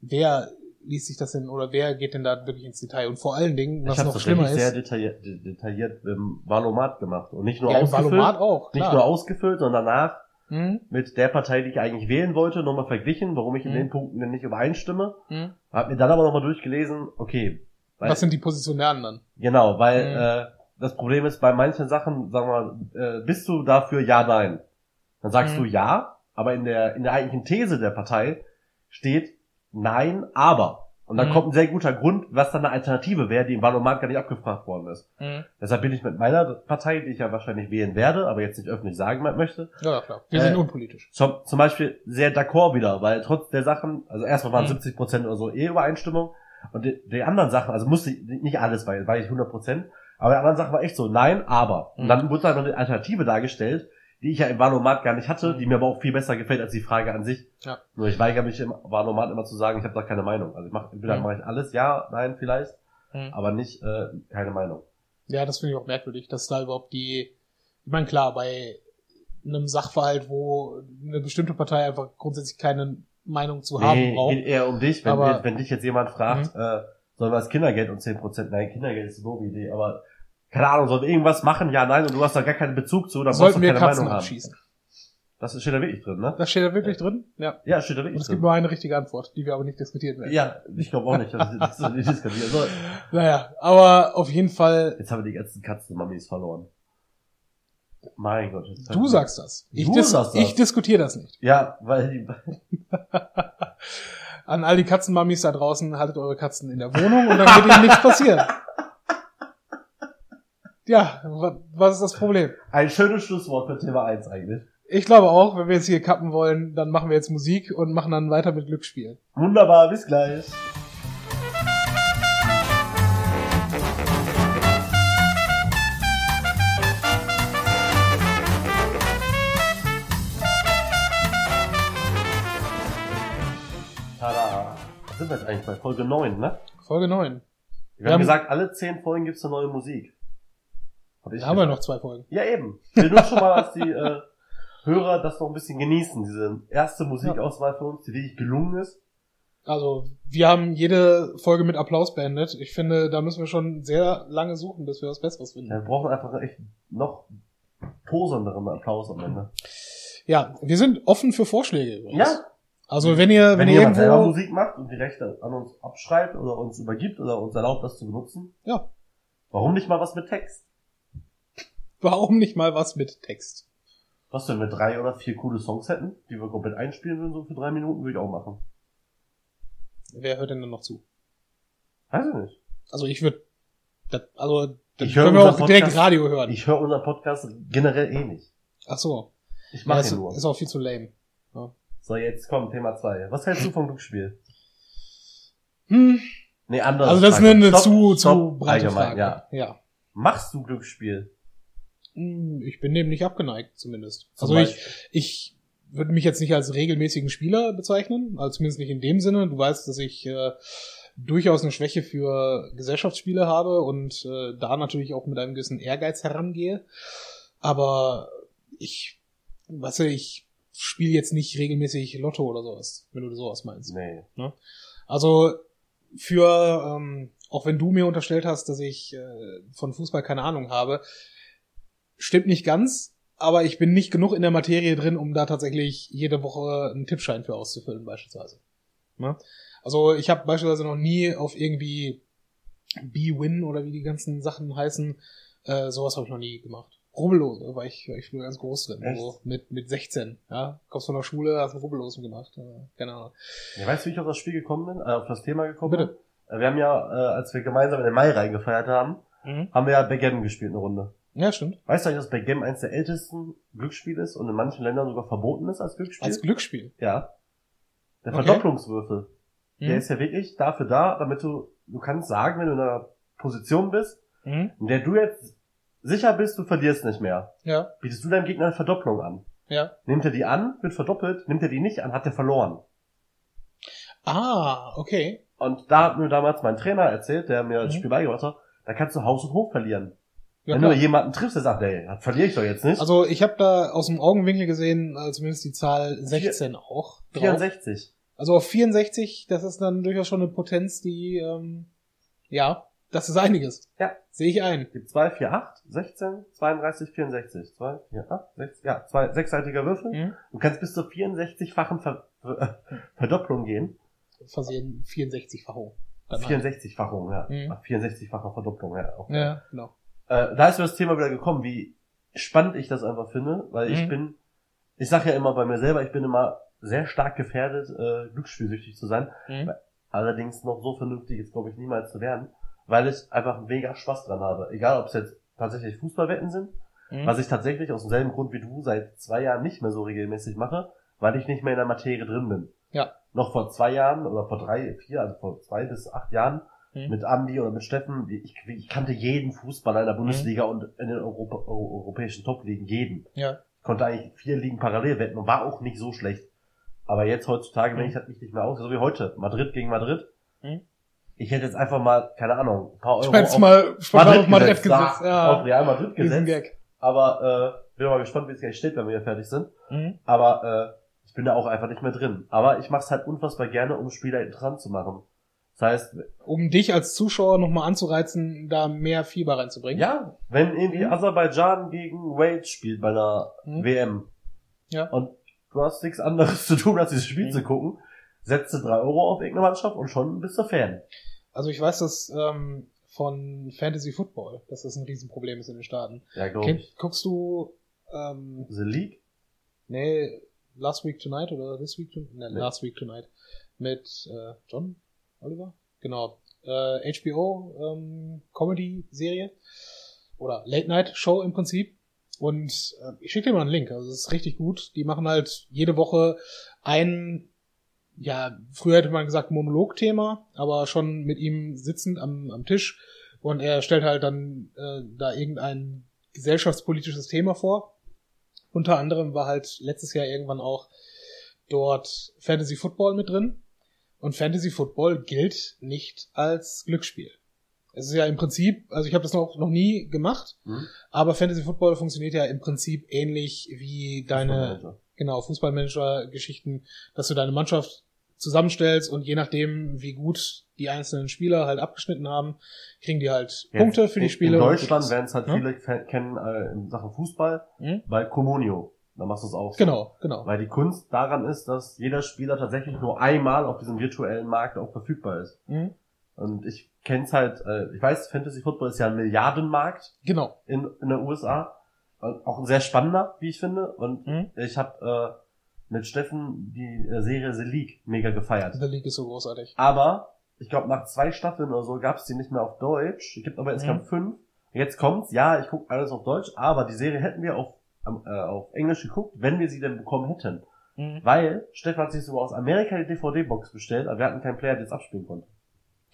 [SPEAKER 1] wer liest sich das denn oder wer geht denn da wirklich ins Detail? Und vor allen Dingen, was
[SPEAKER 2] ich habe
[SPEAKER 1] noch
[SPEAKER 2] das
[SPEAKER 1] schlimmer
[SPEAKER 2] wirklich sehr
[SPEAKER 1] ist,
[SPEAKER 2] detailliert, de- detailliert im Valomat gemacht. Und nicht nur
[SPEAKER 1] ja,
[SPEAKER 2] ausgefüllt,
[SPEAKER 1] Valomat auch,
[SPEAKER 2] nicht
[SPEAKER 1] klar.
[SPEAKER 2] nur ausgefüllt, sondern danach
[SPEAKER 1] Hm?
[SPEAKER 2] mit der Partei, die ich eigentlich wählen wollte, nochmal verglichen, warum ich in
[SPEAKER 1] Mhm.
[SPEAKER 2] den Punkten denn nicht übereinstimme.
[SPEAKER 1] Hm?
[SPEAKER 2] Hab mir dann aber nochmal durchgelesen, okay. Weil,
[SPEAKER 1] Was sind die Positionen der anderen?
[SPEAKER 2] genau, weil
[SPEAKER 1] Mhm.
[SPEAKER 2] äh, das Problem ist, bei manchen Sachen, sagen wir mal, äh, bist du dafür ja, nein. Dann sagst
[SPEAKER 1] Mhm.
[SPEAKER 2] du ja, aber in der, in der eigentlichen These der Partei steht nein, aber. Und dann
[SPEAKER 1] Mhm.
[SPEAKER 2] kommt ein sehr guter Grund, was dann eine Alternative wäre, die im Wahlomat gar nicht abgefragt worden ist.
[SPEAKER 1] Hm?
[SPEAKER 2] Deshalb bin ich mit meiner Partei, die ich ja wahrscheinlich wählen werde, aber jetzt nicht öffentlich sagen möchte,
[SPEAKER 1] Ja, ja, klar. Wir
[SPEAKER 2] Äh,
[SPEAKER 1] sind unpolitisch.
[SPEAKER 2] zum, zum Beispiel sehr d'accord wieder, weil trotz der Sachen, also erstmal waren
[SPEAKER 1] Mhm.
[SPEAKER 2] 70 Prozent oder so eh Übereinstimmung und die, die anderen Sachen, also musste ich, nicht alles, weil war ich 100 Prozent, aber die anderen Sachen war echt so, nein, aber. Und
[SPEAKER 1] Mhm.
[SPEAKER 2] dann wurde da noch eine Alternative dargestellt, die ich ja im Valomat gar nicht hatte,
[SPEAKER 1] Mhm.
[SPEAKER 2] die mir aber auch viel besser gefällt als die Frage an sich.
[SPEAKER 1] Ja.
[SPEAKER 2] Nur ich weigere mich im Valomat immer zu sagen, ich habe da keine Meinung. Also ich mache, entweder
[SPEAKER 1] Mhm.
[SPEAKER 2] mache ich alles, ja, nein, vielleicht,
[SPEAKER 1] Hm.
[SPEAKER 2] aber nicht, äh, keine Meinung.
[SPEAKER 1] Ja, das finde ich auch merkwürdig, dass da überhaupt die, ich meine, klar, bei einem Sachverhalt, wo eine bestimmte Partei einfach grundsätzlich keine Meinung zu haben
[SPEAKER 2] Nee,
[SPEAKER 1] braucht.
[SPEAKER 2] geht eher um dich, wenn,
[SPEAKER 1] Aber- Mhm.
[SPEAKER 2] wenn dich jetzt jemand fragt, äh, sollen wir das Kindergeld um 10%? Nein, Kindergeld ist eine doofe Idee, aber keine Ahnung, sollen wir irgendwas machen? Ja, nein, und du hast da gar keinen Bezug zu, dann brauchst
[SPEAKER 1] Sollten
[SPEAKER 2] du
[SPEAKER 1] wir
[SPEAKER 2] keine
[SPEAKER 1] Katzen
[SPEAKER 2] Meinung haben.
[SPEAKER 1] abschießen.
[SPEAKER 2] Das steht da wirklich drin, ne?
[SPEAKER 1] Das steht da wirklich drin? Ja.
[SPEAKER 2] Ja, steht da wirklich
[SPEAKER 1] es gibt
[SPEAKER 2] drin.
[SPEAKER 1] nur eine richtige Antwort, die wir aber nicht diskutieren werden.
[SPEAKER 2] Ja, ich glaube auch nicht, dass das das nicht diskutieren soll. *laughs*
[SPEAKER 1] Naja, aber auf jeden Fall,
[SPEAKER 2] Jetzt haben wir die ganzen Katzenmamis verloren. Mein Gott.
[SPEAKER 1] du sagst das. Ich, dis
[SPEAKER 2] sagst das.
[SPEAKER 1] ich diskutiere das nicht.
[SPEAKER 2] Ja, weil die, *laughs*
[SPEAKER 1] An all die Katzenmamis da draußen, haltet eure Katzen in der Wohnung und dann wird ihnen nichts passieren. *laughs* Ja, wa- was ist das Problem?
[SPEAKER 2] ein schönes Schlusswort für Thema 1 eigentlich.
[SPEAKER 1] Ich glaube auch, wenn wir jetzt hier kappen wollen, dann machen wir jetzt Musik und machen dann weiter mit Glücksspiel.
[SPEAKER 2] Wunderbar, bis gleich. Sind wir jetzt eigentlich bei Folge 9, ne?
[SPEAKER 1] Folge 9.
[SPEAKER 2] Wir,
[SPEAKER 1] Wir
[SPEAKER 2] haben gesagt, alle 10 Folgen gibt's eine neue Musik. Hab ich
[SPEAKER 1] Da haben wir noch zwei Folgen.
[SPEAKER 2] Ja, eben. Ich will nur schon mal, dass die äh, Hörer das noch ein bisschen genießen, diese erste Musikauswahl für uns, die wirklich gelungen ist.
[SPEAKER 1] Also, wir haben jede Folge mit Applaus beendet. Ich finde, da müssen wir schon sehr lange suchen, bis wir was Besseres finden.
[SPEAKER 2] Ja, wir brauchen einfach echt noch posenderen Applaus am Ende.
[SPEAKER 1] Ja, wir sind offen für Vorschläge. übrigens.
[SPEAKER 2] Ja,
[SPEAKER 1] Also, wenn ihr, wenn,
[SPEAKER 2] wenn
[SPEAKER 1] ihr
[SPEAKER 2] jemand selber
[SPEAKER 1] irgendwo,
[SPEAKER 2] Musik macht und die Rechte an uns abschreibt oder uns übergibt oder uns erlaubt, das zu benutzen,
[SPEAKER 1] ja,
[SPEAKER 2] warum nicht mal was mit Text?
[SPEAKER 1] warum nicht mal was mit Text?
[SPEAKER 2] Was, wenn wir drei oder vier coole Songs hätten, die wir komplett einspielen würden, so für drei Minuten, würde ich auch machen.
[SPEAKER 1] Wer hört denn dann noch zu?
[SPEAKER 2] Weiß ich nicht.
[SPEAKER 1] Also, ich würde, also, dann
[SPEAKER 2] Ich höre
[SPEAKER 1] können wir auch direkt
[SPEAKER 2] Podcast-
[SPEAKER 1] Radio hören.
[SPEAKER 2] Ich höre unseren Podcast generell eh nicht.
[SPEAKER 1] Ach so.
[SPEAKER 2] Ich
[SPEAKER 1] Ja,
[SPEAKER 2] mache ihn nur.
[SPEAKER 1] ist auch viel zu lame.
[SPEAKER 2] So, jetzt kommt Thema zwei. Was hältst du vom Glücksspiel?
[SPEAKER 1] Hm.
[SPEAKER 2] Nee, anders.
[SPEAKER 1] Also, das ist
[SPEAKER 2] Frage.
[SPEAKER 1] eine
[SPEAKER 2] Stopp,
[SPEAKER 1] zu,
[SPEAKER 2] stopp,
[SPEAKER 1] zu breite Frage.
[SPEAKER 2] Ja.
[SPEAKER 1] ja.
[SPEAKER 2] Machst du Glücksspiel?
[SPEAKER 1] Hm, Ich bin dem nicht abgeneigt, zumindest.
[SPEAKER 2] Zum
[SPEAKER 1] also ich, ich würde mich jetzt nicht als regelmäßigen Spieler bezeichnen, also zumindest nicht in dem Sinne. Du weißt, dass ich äh, durchaus eine Schwäche für Gesellschaftsspiele habe und äh, da natürlich auch mit einem gewissen Ehrgeiz herangehe. Aber ich, weißt du, ich spiele jetzt nicht regelmäßig Lotto oder sowas, wenn du sowas meinst.
[SPEAKER 2] Nee.
[SPEAKER 1] Also für, ähm, auch wenn du mir unterstellt hast, dass ich äh, von Fußball keine Ahnung habe, stimmt nicht ganz, aber ich bin nicht genug in der Materie drin, um da tatsächlich jede Woche einen Tippschein für auszufüllen, beispielsweise. Ne? Also ich habe beispielsweise noch nie auf irgendwie B-Win oder wie die ganzen Sachen heißen, äh, sowas habe ich noch nie gemacht. Rubbellose war ich, war ich früher ganz groß drin.
[SPEAKER 2] Echt?
[SPEAKER 1] So mit, mit 16. Ja? Kommst von der Schule, hast einen Rubbellosen gemacht. Keine Ahnung.
[SPEAKER 2] Ja, weißt du, wie ich auf das Spiel gekommen bin? Äh, auf das Thema gekommen
[SPEAKER 1] Bitte.
[SPEAKER 2] bin? Äh, Wir haben ja, äh, als wir gemeinsam in den Mai reingefeiert haben,
[SPEAKER 1] Mhm.
[SPEAKER 2] haben wir ja Backgammon gespielt eine Runde.
[SPEAKER 1] Ja, stimmt.
[SPEAKER 2] Weißt du eigentlich, dass Backgammon eines der ältesten Glücksspiele ist und in manchen Ländern sogar verboten ist als Glücksspiel?
[SPEAKER 1] Als Glücksspiel.
[SPEAKER 2] ja. Der
[SPEAKER 1] Okay.
[SPEAKER 2] Verdopplungswürfel. Der
[SPEAKER 1] Mhm.
[SPEAKER 2] ist ja wirklich dafür da, damit du, du kannst sagen, wenn du in einer Position bist,
[SPEAKER 1] Mhm.
[SPEAKER 2] in der du jetzt sicher bist, du verlierst nicht mehr,
[SPEAKER 1] Ja,
[SPEAKER 2] bietest du deinem Gegner eine Verdopplung an.
[SPEAKER 1] ja.
[SPEAKER 2] Nimmt er die an, wird verdoppelt, nimmt er die nicht an, hat er verloren.
[SPEAKER 1] Ah, okay.
[SPEAKER 2] Und da hat mir damals mein Trainer erzählt, der mir das
[SPEAKER 1] Mhm.
[SPEAKER 2] Spiel beigebracht hat, da kannst du Haus und Hof verlieren.
[SPEAKER 1] Ja,
[SPEAKER 2] Wenn
[SPEAKER 1] klar.
[SPEAKER 2] du jemanden triffst, der sagt, ey, das verliere ich doch jetzt nicht.
[SPEAKER 1] Also ich habe da aus dem Augenwinkel gesehen, äh, zumindest die Zahl 16 auch. Drauf.
[SPEAKER 2] 64.
[SPEAKER 1] Also auf 64, das ist dann durchaus schon eine Potenz, die, ähm, ja, das ist einiges.
[SPEAKER 2] Ja.
[SPEAKER 1] Sehe ich ein.
[SPEAKER 2] Gibt 2, 4, 8, 16, 32, 64. 2, 4, 8, 6, ja, zwei sechsseitiger Würfel.
[SPEAKER 1] Mhm.
[SPEAKER 2] Du kannst bis zur 64-fachen Ver Ver Verdopplung gehen.
[SPEAKER 1] Versehen 64-fachung. Dann halt.
[SPEAKER 2] 64-fachung, ja.
[SPEAKER 1] Mhm.
[SPEAKER 2] Ach, 64-fache Verdopplung, ja. Okay.
[SPEAKER 1] Ja, genau.
[SPEAKER 2] Äh, da ist mir das Thema wieder gekommen, wie spannend ich das einfach finde, weil ich
[SPEAKER 1] Mhm.
[SPEAKER 2] bin, ich sage ja immer bei mir selber, ich bin immer sehr stark gefährdet, äh, glücksspielsüchtig zu sein.
[SPEAKER 1] Mhm.
[SPEAKER 2] Allerdings noch so vernünftig ist, glaube ich, niemals zu werden, weil ich einfach mega Spaß dran habe. Egal, ob es jetzt tatsächlich Fußballwetten sind,
[SPEAKER 1] Mhm.
[SPEAKER 2] was ich tatsächlich aus demselben Grund wie du seit zwei Jahren nicht mehr so regelmäßig mache, weil ich nicht mehr in der Materie drin bin.
[SPEAKER 1] Ja.
[SPEAKER 2] Noch vor zwei Jahren oder vor drei, vier, also vor zwei bis acht Jahren
[SPEAKER 1] Mhm.
[SPEAKER 2] mit Andi oder mit Steffen, ich, ich kannte jeden Fußballer in der Bundesliga und in den Europa, Euro, europäischen Top-Ligen, jeden.
[SPEAKER 1] Ja.
[SPEAKER 2] Ich konnte eigentlich vier Ligen parallel wetten und war auch nicht so schlecht. Aber jetzt heutzutage, wenn
[SPEAKER 1] Mhm.
[SPEAKER 2] ich halt mich nicht mehr aus, so wie heute, Madrid gegen Madrid. Ich hätte jetzt einfach mal, keine Ahnung, ein paar Euro
[SPEAKER 1] Ich
[SPEAKER 2] auf
[SPEAKER 1] mal spontan auf Madrid gesetzt.
[SPEAKER 2] auf
[SPEAKER 1] Ja,
[SPEAKER 2] Real Madrid gesetzt. Aber äh, bin mal gespannt, wie es gleich steht, wenn wir fertig sind.
[SPEAKER 1] Mhm.
[SPEAKER 2] Aber äh, ich bin da auch einfach nicht mehr drin. Aber ich mache es halt unfassbar gerne, um Spieler interessant zu machen. Das heißt,
[SPEAKER 1] Um dich als Zuschauer nochmal anzureizen, da mehr Fieber reinzubringen.
[SPEAKER 2] ja, wenn irgendwie
[SPEAKER 1] Mhm.
[SPEAKER 2] Aserbaidschan gegen Wales spielt bei einer
[SPEAKER 1] Mhm.
[SPEAKER 2] WM
[SPEAKER 1] Ja.
[SPEAKER 2] und du hast nichts anderes *laughs* zu tun, als dieses Spiel
[SPEAKER 1] Mhm.
[SPEAKER 2] zu gucken, setze drei Euro auf irgendeine Mannschaft und schon bist du Fan.
[SPEAKER 1] Also ich weiß das ähm, von Fantasy Football, dass das ein Riesenproblem ist in den Staaten.
[SPEAKER 2] Ja, glaube
[SPEAKER 1] guckst du, ähm,
[SPEAKER 2] The League?
[SPEAKER 1] nee, Last Week Tonight oder This Week Tonight? Nee,
[SPEAKER 2] Nee.
[SPEAKER 1] Last Week Tonight. Mit äh, John Oliver? Genau. Äh, HBO ähm, Comedy-Serie. Oder Late-Night-Show im Prinzip. Und äh, ich schicke dir mal einen Link. Also es ist richtig gut. Die machen halt jede Woche ein, ja, früher hätte man gesagt Monologthema, aber schon mit ihm sitzend am, am Tisch. Und er stellt halt dann äh, da irgendein gesellschaftspolitisches Thema vor. Unter anderem war halt letztes Jahr irgendwann auch dort Fantasy Football mit drin. Und Fantasy Football gilt nicht als Glücksspiel. Es ist ja im Prinzip, also ich habe das noch, noch nie gemacht,
[SPEAKER 2] Hm?
[SPEAKER 1] aber Fantasy Football funktioniert ja im Prinzip ähnlich wie deine. Genau, Fußballmanager-Geschichten, dass du deine Mannschaft zusammenstellst und je nachdem, wie gut die einzelnen Spieler halt abgeschnitten haben, kriegen die halt
[SPEAKER 2] Jetzt
[SPEAKER 1] Punkte für die Spiele.
[SPEAKER 2] In Deutschland werden es halt
[SPEAKER 1] ne?
[SPEAKER 2] viele kennen äh, in Sachen Fußball
[SPEAKER 1] Hm?
[SPEAKER 2] bei Comunio. Da machst du es auch. so.
[SPEAKER 1] Genau, genau.
[SPEAKER 2] Weil die Kunst daran ist, dass jeder Spieler tatsächlich nur einmal auf diesem virtuellen Markt auch verfügbar ist.
[SPEAKER 1] Hm?
[SPEAKER 2] Und ich kenn's halt, äh, ich weiß, Fantasy Football ist ja ein Milliardenmarkt
[SPEAKER 1] Genau.
[SPEAKER 2] in, in der USA. Auch ein sehr spannender, wie ich finde. Und
[SPEAKER 1] Hm?
[SPEAKER 2] ich habe äh, mit Steffen die äh, Serie The League mega gefeiert.
[SPEAKER 1] The League ist so großartig.
[SPEAKER 2] Aber ich glaube, nach zwei Staffeln oder so gab's die nicht mehr auf Deutsch. Es gibt aber insgesamt
[SPEAKER 1] Mhm.
[SPEAKER 2] fünf. Jetzt kommt's, ja, ich gucke alles auf Deutsch, aber die Serie hätten wir auf, äh, auf Englisch geguckt, wenn wir sie denn bekommen hätten.
[SPEAKER 1] Hm?
[SPEAKER 2] Weil Stefan hat sich sogar aus Amerika die DVD-Box bestellt, aber wir hatten keinen Player, der das abspielen konnte.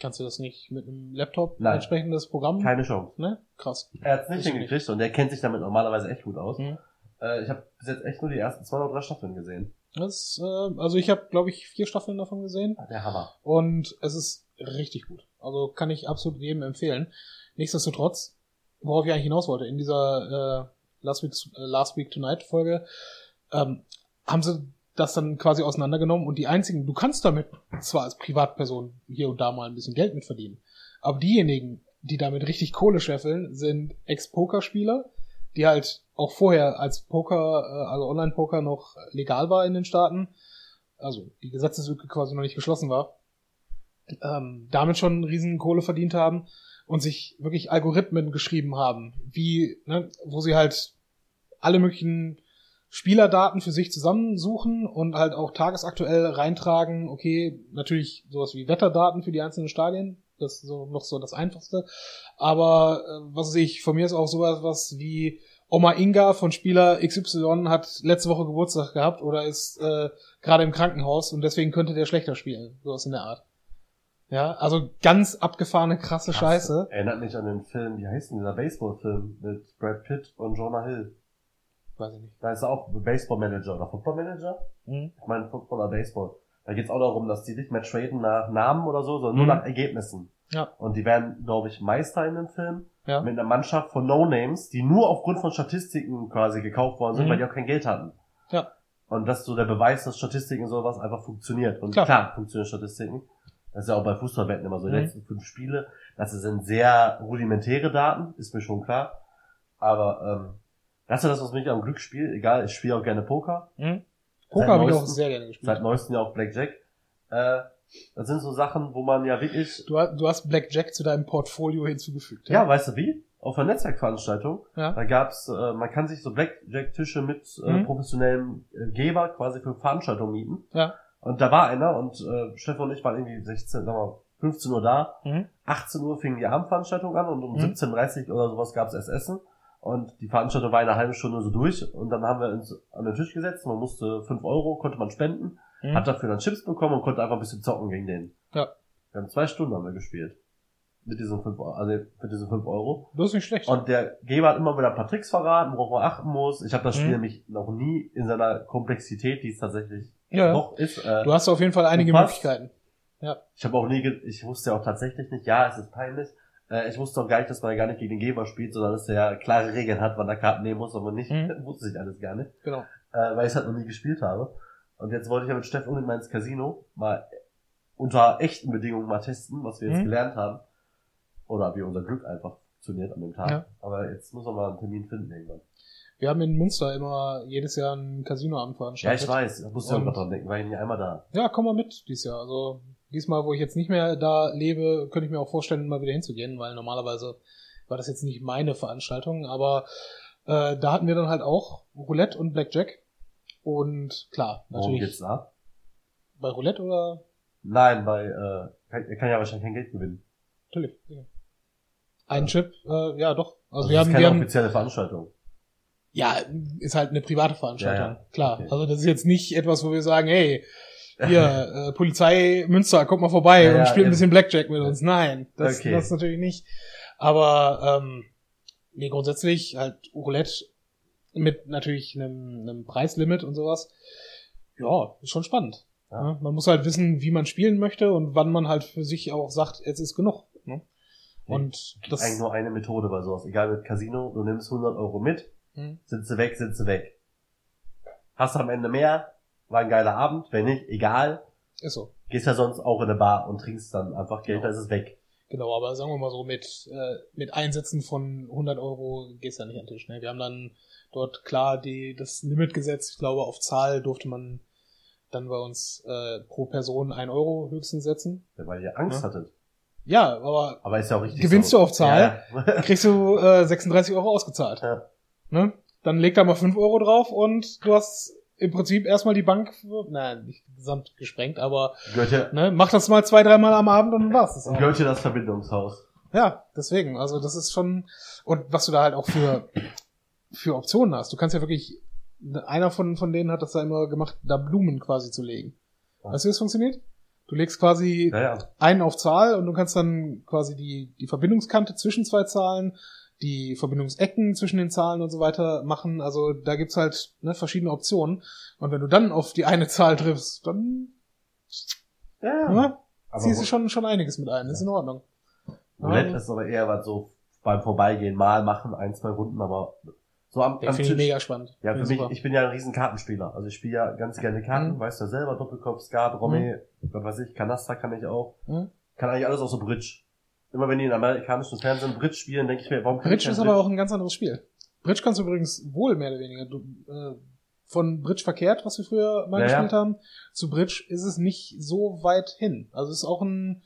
[SPEAKER 1] Kannst du das nicht mit einem Laptop
[SPEAKER 2] Nein.
[SPEAKER 1] entsprechendes Programm?
[SPEAKER 2] Keine Chance.
[SPEAKER 1] Ne? Krass.
[SPEAKER 2] Er hat's nicht
[SPEAKER 1] Wusste ich
[SPEAKER 2] hingekriegt und der kennt sich damit normalerweise echt gut aus.
[SPEAKER 1] Hm?
[SPEAKER 2] Äh, ich habe bis jetzt echt nur die ersten zwei oder drei Staffeln gesehen.
[SPEAKER 1] Das, äh, also ich habe, glaube ich, vier Staffeln davon gesehen
[SPEAKER 2] Der Hammer.
[SPEAKER 1] und es ist richtig gut. Also kann ich absolut jedem empfehlen. Nichtsdestotrotz, worauf ich eigentlich hinaus wollte, in dieser äh, Last, Week, äh, Last Week Tonight Folge ähm, haben sie das dann quasi auseinandergenommen und die einzigen, du kannst damit zwar als Privatperson hier und da mal ein bisschen Geld mit verdienen, aber diejenigen, die damit richtig Kohle scheffeln, sind Ex-Poker-Spieler, die halt auch vorher als Poker, äh, also Online-Poker noch legal war in den Staaten, also die Gesetzeslücke quasi noch nicht geschlossen war, ähm, damit schon riesen Kohle verdient haben und sich wirklich Algorithmen geschrieben haben, wie, ne, wo sie halt alle möglichen Spielerdaten für sich zusammensuchen und halt auch tagesaktuell reintragen, okay, natürlich sowas wie Wetterdaten für die einzelnen Stadien, das ist so noch so das Einfachste, aber äh, was weiß ich, von mir ist auch sowas was wie Oma Inga von Spieler XY hat letzte Woche Geburtstag gehabt oder ist äh, gerade im Krankenhaus und deswegen könnte der schlechter spielen, sowas in der Art. Ja, also ganz abgefahrene, krasse Scheiße.
[SPEAKER 2] Erinnert mich an den Film, wie heißt denn dieser Baseball-Film mit Brad Pitt und Jonah Hill?
[SPEAKER 1] Weiß ich nicht.
[SPEAKER 2] Da ist er auch Baseball-Manager oder Football-Manager?
[SPEAKER 1] Mhm.
[SPEAKER 2] Ich meine Football oder Baseball. Da geht's auch darum, dass die nicht mehr traden nach Namen oder so, sondern nur
[SPEAKER 1] Mhm.
[SPEAKER 2] nach Ergebnissen.
[SPEAKER 1] Ja.
[SPEAKER 2] Und die werden, glaube ich, Meister in dem Film
[SPEAKER 1] Ja.
[SPEAKER 2] mit einer Mannschaft von No-Names, die nur aufgrund von Statistiken quasi gekauft worden sind,
[SPEAKER 1] Mhm.
[SPEAKER 2] weil die auch kein Geld hatten.
[SPEAKER 1] Ja.
[SPEAKER 2] Und das ist so der Beweis, dass Statistiken und sowas einfach funktioniert. Und
[SPEAKER 1] Klar.
[SPEAKER 2] klar, funktionieren Statistiken. Das ist ja auch bei Fußballwetten immer so. Die
[SPEAKER 1] Mhm.
[SPEAKER 2] letzten fünf Spiele, das sind sehr rudimentäre Daten, ist mir schon klar. Aber ähm, das ist das, was mich am Glück spielt. Egal, ich spiele auch gerne Poker.
[SPEAKER 1] Mhm. Poker habe ich auch sehr gerne gespielt.
[SPEAKER 2] Seit neuestem ja auch Blackjack. Äh, das sind so Sachen, wo man ja wirklich...
[SPEAKER 1] Du, hast- du hast Blackjack zu deinem Portfolio hinzugefügt.
[SPEAKER 2] Ja, weißt du wie? Auf einer Netzwerkveranstaltung,
[SPEAKER 1] Ja.
[SPEAKER 2] da gab's, äh, man kann sich so Blackjack-Tische mit äh,
[SPEAKER 1] Mhm.
[SPEAKER 2] professionellem äh, Geber quasi für Veranstaltungen mieten.
[SPEAKER 1] Ja.
[SPEAKER 2] Und da war einer und äh, Stefan und ich waren irgendwie 16, sagen wir mal, 15 Uhr da.
[SPEAKER 1] Mhm.
[SPEAKER 2] 18 Uhr fing die Abendveranstaltung an und um
[SPEAKER 1] Mhm.
[SPEAKER 2] 17.30 Uhr oder sowas gab's erst Essen. Und die Veranstaltung war eine halbe Stunde so durch und dann haben wir uns an den Tisch gesetzt. Man musste 5 Euro, konnte man spenden,
[SPEAKER 1] Mhm.
[SPEAKER 2] hat dafür dann Chips bekommen und konnte einfach ein bisschen zocken gegen den.
[SPEAKER 1] Ja.
[SPEAKER 2] Wir haben zwei Stunden haben wir gespielt. Mit diesen 5 Euro, also mit diesen 5 Euro.
[SPEAKER 1] Das ist nicht schlecht.
[SPEAKER 2] Und der Geber hat immer wieder ein paar Tricks verraten, worauf man achten muss. Ich habe das
[SPEAKER 1] Mhm.
[SPEAKER 2] Spiel nämlich noch nie in seiner Komplexität, die es tatsächlich
[SPEAKER 1] ja.
[SPEAKER 2] doch ist. Äh,
[SPEAKER 1] Du hast auf jeden Fall einige
[SPEAKER 2] Passt.
[SPEAKER 1] Möglichkeiten.
[SPEAKER 2] ich habe auch nie, ich wusste auch tatsächlich nicht, ja, es ist peinlich. Äh, ich wusste auch gar nicht, dass man gar nicht gegen den Geber spielt, sondern dass der klare Regeln hat, wann er Karten nehmen muss, aber nicht.
[SPEAKER 1] Mhm. *laughs*
[SPEAKER 2] wusste ich alles gar nicht,
[SPEAKER 1] Genau.
[SPEAKER 2] äh, weil ich es halt noch nie gespielt habe. Und jetzt wollte ich ja mit Steff unbedingt mal ins Casino mal unter echten Bedingungen mal testen, was wir jetzt
[SPEAKER 1] Mhm.
[SPEAKER 2] gelernt haben. Oder wie unser Glück einfach funktioniert an dem Tag.
[SPEAKER 1] Ja.
[SPEAKER 2] Aber jetzt muss man mal einen Termin finden irgendwann.
[SPEAKER 1] Wir haben in Münster immer jedes Jahr einen Casinoabend
[SPEAKER 2] Ja,
[SPEAKER 1] veranstaltet.
[SPEAKER 2] ich weiß. Da musst du ja gerade dran denken, war ich nie einmal da.
[SPEAKER 1] Ja, komm mal mit dieses Jahr. Also diesmal, wo ich jetzt nicht mehr da lebe, könnte ich mir auch vorstellen, mal wieder hinzugehen, weil normalerweise war das jetzt nicht meine Veranstaltung, aber äh, da hatten wir dann halt auch Roulette und Blackjack. Und klar, natürlich
[SPEAKER 2] geht's da?
[SPEAKER 1] bei Roulette oder
[SPEAKER 2] Nein, bei, äh, kann, kann ja wahrscheinlich kein Geld gewinnen.
[SPEAKER 1] natürlich. Ja. Ein Chip, äh, ja doch. Also,
[SPEAKER 2] Also
[SPEAKER 1] wir
[SPEAKER 2] das
[SPEAKER 1] haben,
[SPEAKER 2] ist
[SPEAKER 1] wir
[SPEAKER 2] keine
[SPEAKER 1] haben,
[SPEAKER 2] offizielle Veranstaltung.
[SPEAKER 1] ja, ist halt eine private Veranstaltung,
[SPEAKER 2] Ja, ja.
[SPEAKER 1] klar.
[SPEAKER 2] Okay.
[SPEAKER 1] Also das ist jetzt nicht etwas, wo wir sagen, hey, hier, *laughs* äh, Polizei Münster, kommt mal vorbei
[SPEAKER 2] Ja,
[SPEAKER 1] und
[SPEAKER 2] ja,
[SPEAKER 1] spielt ein
[SPEAKER 2] eben.
[SPEAKER 1] bisschen Blackjack mit uns. Nein, das,
[SPEAKER 2] Okay.
[SPEAKER 1] das natürlich nicht. Aber ähm, nee, grundsätzlich halt Roulette mit natürlich einem, einem Preislimit und sowas. Ja, ist schon spannend.
[SPEAKER 2] Ja.
[SPEAKER 1] Ja, man muss halt wissen, wie man spielen möchte und wann man halt für sich auch sagt, jetzt ist genug. Ne? Und
[SPEAKER 2] Gibt
[SPEAKER 1] das
[SPEAKER 2] eigentlich nur eine Methode bei sowas. Egal mit Casino, du nimmst 100 Euro mit,
[SPEAKER 1] Hm,
[SPEAKER 2] sind sie weg, sind sie weg. Hast du am Ende mehr, war ein geiler Abend, wenn nicht, egal.
[SPEAKER 1] ist so.
[SPEAKER 2] Gehst ja sonst auch in eine Bar und trinkst dann einfach Geld,
[SPEAKER 1] Genau.
[SPEAKER 2] dann ist es weg.
[SPEAKER 1] Genau, aber sagen wir mal so, mit, äh, mit Einsätzen von 100 Euro gehst du ja nicht an den Tisch. Ne? Wir haben dann dort klar die, das Limit gesetzt. Ich glaube, auf Zahl durfte man dann bei uns äh, pro Person 1 Euro höchstens setzen.
[SPEAKER 2] Weil ihr Angst
[SPEAKER 1] Ja.
[SPEAKER 2] hattet.
[SPEAKER 1] Ja, aber
[SPEAKER 2] Aber ist ja auch richtig
[SPEAKER 1] Gewinnst
[SPEAKER 2] so.
[SPEAKER 1] du auf Zahl?
[SPEAKER 2] Ja, ja. *laughs*
[SPEAKER 1] kriegst du äh, 36 Euro ausgezahlt.
[SPEAKER 2] Ja.
[SPEAKER 1] Ne? Dann leg da mal 5 Euro drauf und du hast im Prinzip erstmal die Bank, nein, nicht gesamt gesprengt, aber
[SPEAKER 2] ja,
[SPEAKER 1] ne, mach das mal zwei, dreimal am Abend und dann war's das.
[SPEAKER 2] gehört ja das Verbindungshaus.
[SPEAKER 1] Ja, deswegen. Also das ist schon und was du da halt auch für für Optionen hast. Du kannst ja wirklich einer von von denen hat das da immer gemacht, da Blumen quasi zu legen.
[SPEAKER 2] Ja.
[SPEAKER 1] Weißt du, wie das funktioniert? Du legst quasi
[SPEAKER 2] Ja, ja.
[SPEAKER 1] einen auf Zahl und du kannst dann quasi die die Verbindungskante zwischen zwei Zahlen, die Verbindungsecken zwischen den Zahlen und so weiter machen. Also da gibt's halt ne, verschiedene Optionen. Und wenn du dann auf die eine Zahl triffst, dann
[SPEAKER 2] Ja, ja.
[SPEAKER 1] ne,
[SPEAKER 2] Aber
[SPEAKER 1] ziehst du schon schon einiges mit ein. Ist in Ordnung.
[SPEAKER 2] Roulette
[SPEAKER 1] Ja.
[SPEAKER 2] ist aber eher was so beim Vorbeigehen mal machen, ein, zwei Runden, aber so am, am
[SPEAKER 1] finde ich
[SPEAKER 2] Tisch.
[SPEAKER 1] mega spannend.
[SPEAKER 2] Ja, für
[SPEAKER 1] ich
[SPEAKER 2] mich, ich bin ja ein riesen Kartenspieler. Also ich spiele ja ganz gerne Karten,
[SPEAKER 1] Mhm.
[SPEAKER 2] weißt du ja selber, Doppelkopf, Skat, Romy, was weiß ich, Kanaster kann ich auch.
[SPEAKER 1] Mhm.
[SPEAKER 2] Kann eigentlich alles außer Bridge. Immer wenn die in amerikanischen Fernsehen Bridge spielen, denke ich mir, warum
[SPEAKER 1] Bridge ist aber auch ein ganz anderes Spiel. Bridge kannst du übrigens wohl mehr oder weniger. Du, äh, von Bridge verkehrt, was wir früher mal
[SPEAKER 2] Ja, ja.
[SPEAKER 1] gespielt haben, zu Bridge ist es nicht so weit hin. Also es ist auch ein,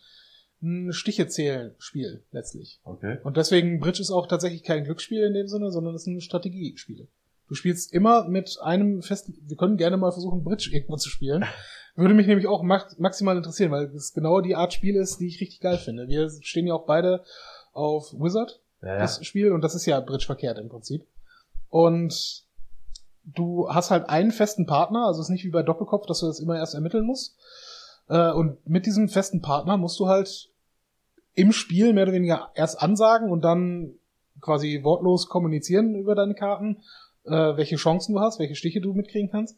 [SPEAKER 1] ein Stiche-Zählen-Spiel letztlich.
[SPEAKER 2] Okay.
[SPEAKER 1] Und deswegen, Bridge ist auch tatsächlich kein Glücksspiel in dem Sinne, sondern es ist ein Strategiespiel. Du spielst immer mit einem festen, wir können gerne mal versuchen, Bridge irgendwo zu spielen. *laughs* Würde mich nämlich auch max maximal interessieren, weil es genau die Art Spiel ist, die ich richtig geil finde. Wir stehen ja auch beide auf Wizard,
[SPEAKER 2] Ja, ja.
[SPEAKER 1] das Spiel, und das ist ja Bridge verkehrt im Prinzip. Und du hast halt einen festen Partner, also es ist nicht wie bei Doppelkopf, dass du das immer erst ermitteln musst. Äh, und mit diesem festen Partner musst du halt im Spiel mehr oder weniger erst ansagen und dann quasi wortlos kommunizieren über deine Karten, äh, welche Chancen du hast, welche Stiche du mitkriegen kannst.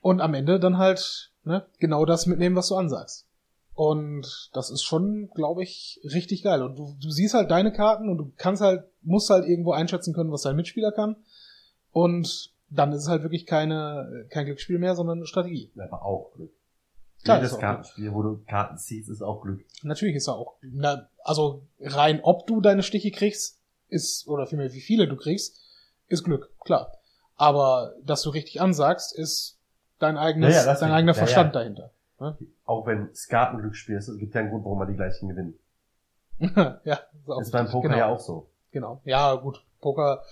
[SPEAKER 1] Und am Ende dann halt ne, genau das mitnehmen, was du ansagst. Und das ist schon, glaube ich, richtig geil. Und du, du siehst halt deine Karten und du kannst halt, musst halt irgendwo einschätzen können, was dein Mitspieler kann. Und dann ist es halt wirklich keine, kein Glücksspiel mehr, sondern eine Strategie.
[SPEAKER 2] Aber auch Glück.
[SPEAKER 1] Klar,
[SPEAKER 2] Jedes Kartenspiel, wo du Karten ziehst, ist auch Glück.
[SPEAKER 1] Natürlich ist er auch, na, also rein ob du deine Stiche kriegst, ist, oder vielmehr wie viele du kriegst, ist Glück, klar. Aber dass du richtig ansagst, ist dein eigenes,
[SPEAKER 2] Ja, ja,
[SPEAKER 1] dein eigener
[SPEAKER 2] Ja, ja.
[SPEAKER 1] Verstand dahinter. Ne?
[SPEAKER 2] Auch wenn Skat ein Glücksspiel ist, es gibt ja einen Grund, warum man die gleichen gewinnt. *laughs*
[SPEAKER 1] ja, ist, auch
[SPEAKER 2] Ist beim. Poker
[SPEAKER 1] genau,
[SPEAKER 2] ja auch so.
[SPEAKER 1] Genau. Ja, gut. Poker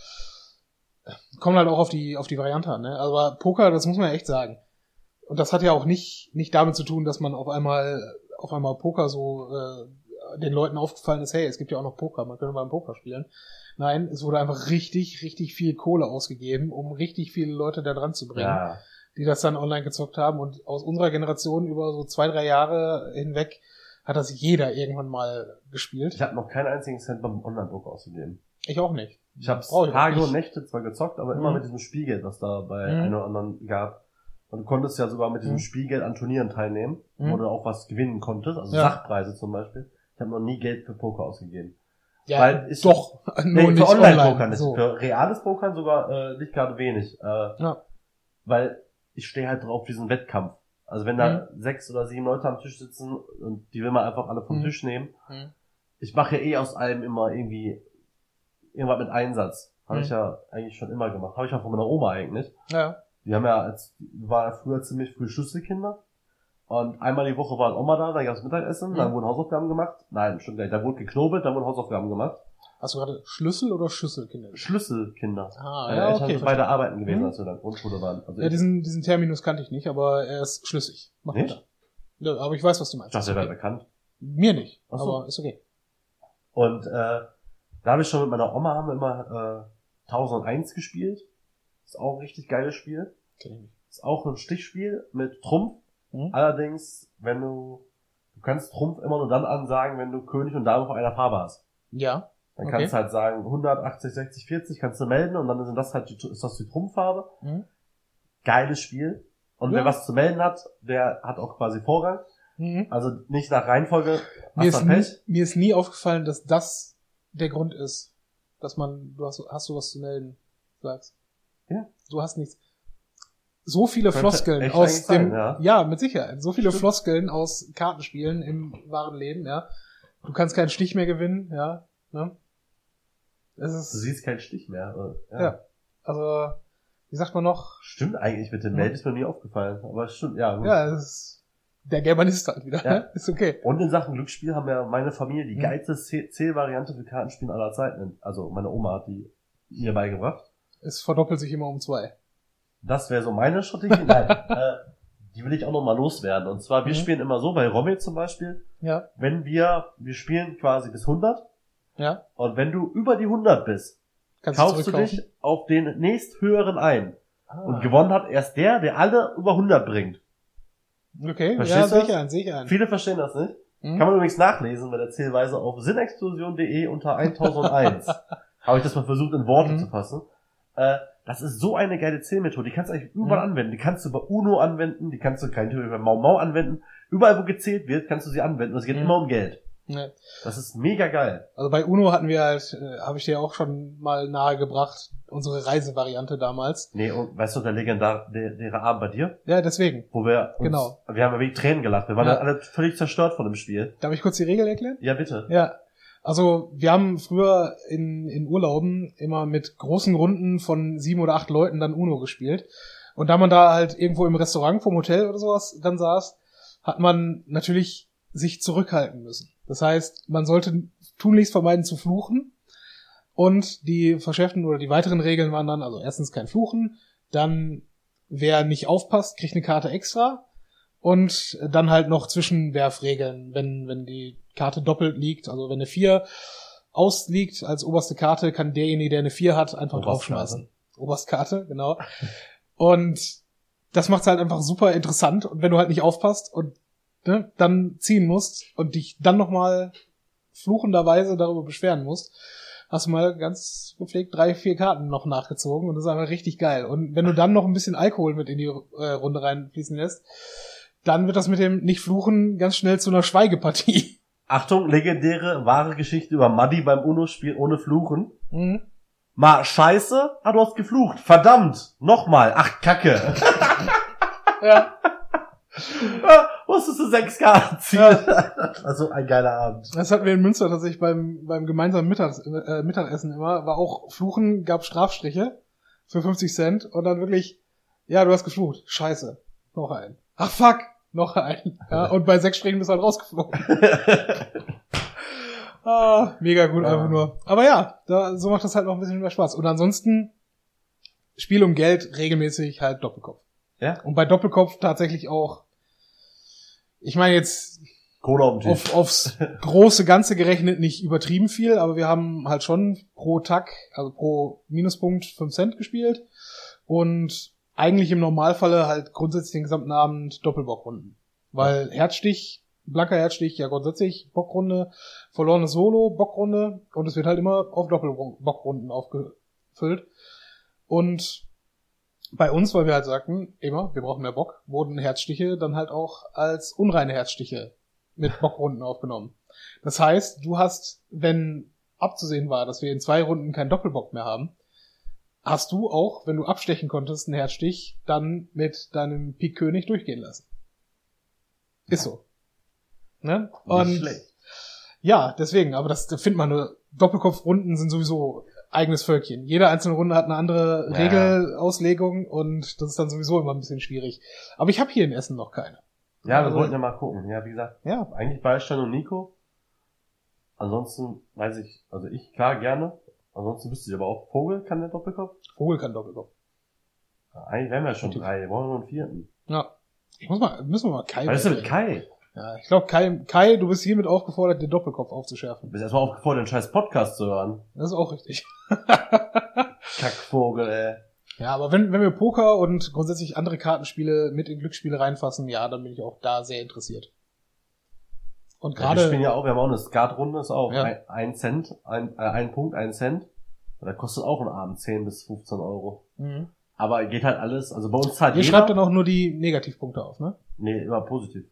[SPEAKER 1] kommt halt auch auf die, auf die Variante an, ne? Aber Poker, das muss man ja echt sagen. Und das hat ja auch nicht, nicht damit zu tun, dass man auf einmal, auf einmal Poker so, äh, den Leuten aufgefallen ist, hey, es gibt ja auch noch Poker, man könnte mal im Poker spielen. Nein, es wurde einfach richtig, richtig viel Kohle ausgegeben, um richtig viele Leute da dran zu bringen,
[SPEAKER 2] Ja.
[SPEAKER 1] die das dann online gezockt haben. Und aus unserer Generation über so zwei, drei Jahre hinweg hat das jeder irgendwann mal gespielt.
[SPEAKER 2] Ich habe noch keinen einzigen Cent beim Online-Poker ausgegeben.
[SPEAKER 1] Ich auch nicht.
[SPEAKER 2] Ich habe Tage und Nächte zwar gezockt, aber immer
[SPEAKER 1] Mhm.
[SPEAKER 2] mit diesem Spielgeld, was da bei
[SPEAKER 1] Mhm.
[SPEAKER 2] einem oder anderen gab. Und du konntest ja sogar mit diesem
[SPEAKER 1] Mhm.
[SPEAKER 2] Spielgeld an Turnieren teilnehmen,
[SPEAKER 1] Mhm.
[SPEAKER 2] wo du auch was gewinnen konntest, also
[SPEAKER 1] Ja.
[SPEAKER 2] Sachpreise zum Beispiel. Ich habe noch nie Geld für Poker ausgegeben.
[SPEAKER 1] Ja,
[SPEAKER 2] Weil ich-
[SPEAKER 1] doch. *laughs*
[SPEAKER 2] Nee,
[SPEAKER 1] Nur
[SPEAKER 2] für Online-Poker nicht.
[SPEAKER 1] So.
[SPEAKER 2] Für reales Pokern sogar äh, nicht gerade wenig. Äh,
[SPEAKER 1] Ja.
[SPEAKER 2] Weil ich stehe halt drauf, diesen Wettkampf. Also wenn da sechs oder sieben Leute am Tisch sitzen und die will man einfach alle vom
[SPEAKER 1] Mhm.
[SPEAKER 2] Tisch nehmen.
[SPEAKER 1] Mhm.
[SPEAKER 2] Ich mache ja eh aus allem immer irgendwie irgendwas mit Einsatz. Habe
[SPEAKER 1] Mhm.
[SPEAKER 2] ich ja eigentlich schon immer gemacht. Habe ich auch von meiner Oma eigentlich.
[SPEAKER 1] Ja.
[SPEAKER 2] Die haben ja als war ja früher ziemlich früh Schlüsselkinder. Und einmal die Woche war Oma da, dann gab's Mittagessen,
[SPEAKER 1] Mhm.
[SPEAKER 2] dann wurden Hausaufgaben gemacht. Nein, stimmt nicht. Da wurde geknobelt, dann wurden Hausaufgaben gemacht.
[SPEAKER 1] Hast du gerade Schlüssel oder Schüsselkinder?
[SPEAKER 2] Schlüsselkinder.
[SPEAKER 1] Ah,
[SPEAKER 2] Meine
[SPEAKER 1] ja,
[SPEAKER 2] Eltern
[SPEAKER 1] okay.
[SPEAKER 2] sind beide arbeiten gewesen,
[SPEAKER 1] Mhm.
[SPEAKER 2] als wir in der Grundschule waren. Also
[SPEAKER 1] Ja, diesen, diesen Terminus kannte ich nicht, aber er ist schlüssig. Mach
[SPEAKER 2] Nicht?
[SPEAKER 1] Ja, aber ich weiß, was du meinst.
[SPEAKER 2] dachte,
[SPEAKER 1] Ist
[SPEAKER 2] wäre
[SPEAKER 1] okay.
[SPEAKER 2] bekannt.
[SPEAKER 1] Mir nicht,
[SPEAKER 2] Ach so.
[SPEAKER 1] aber ist okay.
[SPEAKER 2] Und äh, da habe ich schon mit meiner Oma haben wir immer äh, 1001 gespielt. Ist auch ein richtig geiles Spiel.
[SPEAKER 1] Kenn ich nicht.
[SPEAKER 2] Ist auch ein Stichspiel mit Trumpf.
[SPEAKER 1] Mhm.
[SPEAKER 2] Allerdings, wenn du du kannst Trumpf immer nur dann ansagen, wenn du König und Dame auf einer Farbe hast.
[SPEAKER 1] Ja.
[SPEAKER 2] Dann
[SPEAKER 1] Okay.
[SPEAKER 2] kannst du halt sagen 180, 60, 40 kannst du melden und dann sind das halt die, ist das die Trumpffarbe.
[SPEAKER 1] Mhm.
[SPEAKER 2] Geiles Spiel. Und
[SPEAKER 1] Ja.
[SPEAKER 2] wer was zu melden hat, der hat auch quasi Vorrang.
[SPEAKER 1] Mhm.
[SPEAKER 2] Also nicht nach Reihenfolge
[SPEAKER 1] Mir, ist nie,
[SPEAKER 2] Pech.
[SPEAKER 1] mir ist nie aufgefallen, dass das der Grund ist, dass man, du hast, hast du was zu melden, sagst.
[SPEAKER 2] Ja.
[SPEAKER 1] Du hast nichts. So viele
[SPEAKER 2] Könnte
[SPEAKER 1] Floskeln aus
[SPEAKER 2] eigentlich sein,
[SPEAKER 1] dem,
[SPEAKER 2] ja.
[SPEAKER 1] mit Sicherheit. So viele
[SPEAKER 2] Stimmt.
[SPEAKER 1] Floskeln aus Kartenspielen im wahren Leben, ja. Du kannst keinen Stich mehr gewinnen, ja. Ne? Es
[SPEAKER 2] Du
[SPEAKER 1] ist,
[SPEAKER 2] siehst keinen Stich mehr. Ja.
[SPEAKER 1] Ja. also, wie sagt man noch?
[SPEAKER 2] Stimmt eigentlich mit dem
[SPEAKER 1] Ja.
[SPEAKER 2] Meld ist mir nie aufgefallen. Aber stimmt, ja. Gut.
[SPEAKER 1] Ja, es ist der Germanist halt wieder,
[SPEAKER 2] Ja. *laughs*
[SPEAKER 1] Ist okay.
[SPEAKER 2] Und in Sachen Glücksspiel haben wir meine Familie die
[SPEAKER 1] Mhm.
[SPEAKER 2] geilste Zäh- Zählvariante für Kartenspielen aller Zeiten. Also meine Oma hat die mir beigebracht.
[SPEAKER 1] Es verdoppelt sich immer um zwei.
[SPEAKER 2] Das wäre so meine Strategie. Nein, *laughs* äh, die will ich auch noch mal loswerden. Und zwar, wir
[SPEAKER 1] Mhm.
[SPEAKER 2] spielen immer so, bei Romy zum Beispiel,
[SPEAKER 1] Ja,
[SPEAKER 2] wenn wir, wir spielen quasi bis 100
[SPEAKER 1] ja.
[SPEAKER 2] und wenn du über die 100 bist,
[SPEAKER 1] Kannst
[SPEAKER 2] kaufst du dich auf den nächsthöheren ein.
[SPEAKER 1] Ah.
[SPEAKER 2] Und gewonnen hat erst der, der alle über 100 bringt.
[SPEAKER 1] Okay,
[SPEAKER 2] Verstehst
[SPEAKER 1] ja, sicher sicher.
[SPEAKER 2] Viele verstehen das nicht.
[SPEAKER 1] Hm?
[SPEAKER 2] Kann man übrigens nachlesen bei der Zählweise auf sinnexplosion.de unter 1001. *laughs* Habe ich das mal versucht in Worte
[SPEAKER 1] Mhm.
[SPEAKER 2] zu fassen. Äh, das ist so eine geile Zählmethode. Die kannst du eigentlich überall
[SPEAKER 1] Mhm.
[SPEAKER 2] anwenden. Die kannst du bei UNO anwenden, die kannst du kein bei Mau Mau anwenden. Überall, wo gezählt wird, kannst du sie anwenden. Es geht
[SPEAKER 1] Mhm.
[SPEAKER 2] immer um Geld.
[SPEAKER 1] Ne.
[SPEAKER 2] Das ist mega geil.
[SPEAKER 1] Also bei UNO hatten wir halt, äh, habe ich dir auch schon mal nahegebracht, unsere Reisevariante damals.
[SPEAKER 2] Nee, und weißt du, der legendäre Abend bei dir,
[SPEAKER 1] Ja, deswegen.
[SPEAKER 2] wo wir uns,
[SPEAKER 1] Genau.
[SPEAKER 2] wir haben ja wirklich Tränen gelacht. Wir waren
[SPEAKER 1] Ja.
[SPEAKER 2] ja. alle völlig zerstört von dem Spiel.
[SPEAKER 1] Darf ich kurz die Regel erklären?
[SPEAKER 2] Ja, bitte.
[SPEAKER 1] Ja. Also wir haben früher in, in Urlauben immer mit großen Runden von sieben oder acht Leuten dann UNO gespielt. Und da man da halt irgendwo im Restaurant vom Hotel oder sowas dann saß, hat man natürlich sich zurückhalten müssen. Das heißt, man sollte tunlichst vermeiden zu fluchen. Und die verschärften oder die weiteren Regeln waren dann, also erstens kein Fluchen, dann wer nicht aufpasst, kriegt eine Karte extra. Und dann halt noch Zwischenwerfregeln, wenn, wenn die Karte doppelt liegt, also wenn eine 4 ausliegt als oberste Karte, kann derjenige, der eine 4 hat, einfach
[SPEAKER 2] Oberstkarte.
[SPEAKER 1] draufschmeißen. Oberstkarte, genau. Und das macht's halt einfach super interessant. Und wenn du halt nicht aufpasst und ne, dann ziehen musst und dich dann nochmal fluchenderweise darüber beschweren musst, hast du mal ganz gepflegt drei, vier Karten noch nachgezogen und das ist einfach richtig geil. Und wenn du dann noch ein bisschen Alkohol mit in die äh, Runde reinfließen lässt, dann wird das mit dem Nicht-Fluchen ganz schnell zu einer Schweigepartie. *laughs*
[SPEAKER 2] Achtung, legendäre, wahre Geschichte über Muddy beim UNO-Spiel ohne Fluchen. Mhm. Mal scheiße, ah, du hast geflucht. Verdammt, nochmal. Ach, Kacke. *laughs* ja. ja. Musstest du sechs Karten ziehen. Ja. *laughs* Das war so ein geiler Abend.
[SPEAKER 1] Das hatten wir in Münster tatsächlich beim, beim gemeinsamen Mittags, äh, Mittagessen immer. War auch Fluchen, gab Strafstriche für 50 Cent und dann wirklich, ja, du hast geflucht. Scheiße. Noch ein. Ach fuck, noch ein. Ja, *laughs* und bei sechs Strichen bist du halt rausgeflogen. *laughs* ah, mega gut einfach nur. Aber ja, da, so macht das halt noch ein bisschen mehr Spaß. Und ansonsten Spiel um Geld regelmäßig halt Doppelkopf. Ja. Und bei Doppelkopf tatsächlich auch, ich meine jetzt
[SPEAKER 2] Kohle auf,
[SPEAKER 1] auf aufs große Ganze gerechnet nicht übertrieben viel, aber wir haben halt schon pro Tag, also pro Minuspunkt 5 Cent gespielt. Und eigentlich im Normalfalle halt grundsätzlich den gesamten Abend Doppelbockrunden. Weil Herzstich, blanker Herzstich, ja grundsätzlich Bockrunde, verlorene Solo, Bockrunde und es wird halt immer auf Doppelbockrunden aufgefüllt. Und bei uns, weil wir halt sagten, immer, wir brauchen mehr Bock, wurden Herzstiche dann halt auch als unreine Herzstiche mit Bockrunden aufgenommen. Das heißt, du hast, wenn abzusehen war, dass wir in zwei Runden keinen Doppelbock mehr haben, hast du auch, wenn du abstechen konntest, einen Herzstich, dann mit deinem Pik König durchgehen lassen. Ist so. Ne? Und ja, deswegen, aber das, da findet man nur, Doppelkopfrunden sind sowieso eigenes Völkchen. Jede einzelne Runde hat eine andere ja. Regelauslegung und das ist dann sowieso immer ein bisschen schwierig. Aber ich habe hier in Essen noch keine.
[SPEAKER 2] Ja, also, wir wollten ja mal gucken. Ja, wie gesagt, ja. eigentlich Beistein und Nico. Ansonsten weiß ich, also ich klar gerne, Ansonsten wüsste ich aber auch, Vogel kann der Doppelkopf?
[SPEAKER 1] Vogel kann Doppelkopf.
[SPEAKER 2] Ja, eigentlich wären wir ja schon drei, wir brauchen nur einen vierten.
[SPEAKER 1] Ja. Ich muss mal, müssen wir mal Kai.
[SPEAKER 2] Was ist denn mit Kai?
[SPEAKER 1] Ja, ich glaube, Kai, Kai, du bist hiermit aufgefordert, den Doppelkopf aufzuschärfen.
[SPEAKER 2] Du bist erstmal aufgefordert, den scheiß Podcast zu hören.
[SPEAKER 1] Das ist auch richtig. *laughs*
[SPEAKER 2] Kackvogel, ey.
[SPEAKER 1] Ja, aber wenn, wenn wir Poker und grundsätzlich andere Kartenspiele mit in Glücksspiele reinfassen, ja, dann bin ich auch da sehr interessiert.
[SPEAKER 2] Und gerade. Ja, wir spielen ja auch, wir haben auch eine Skatrunde, ist auch ja. ein, ein Cent, ein, äh, ein Punkt, ein Cent. Und da kostet auch ein Abend 10 bis 15 Euro. Mhm. Aber geht halt alles, also bei uns zahlt
[SPEAKER 1] Ihr jeder. schreibt dann auch nur die Negativpunkte auf, ne?
[SPEAKER 2] Nee, immer positiv.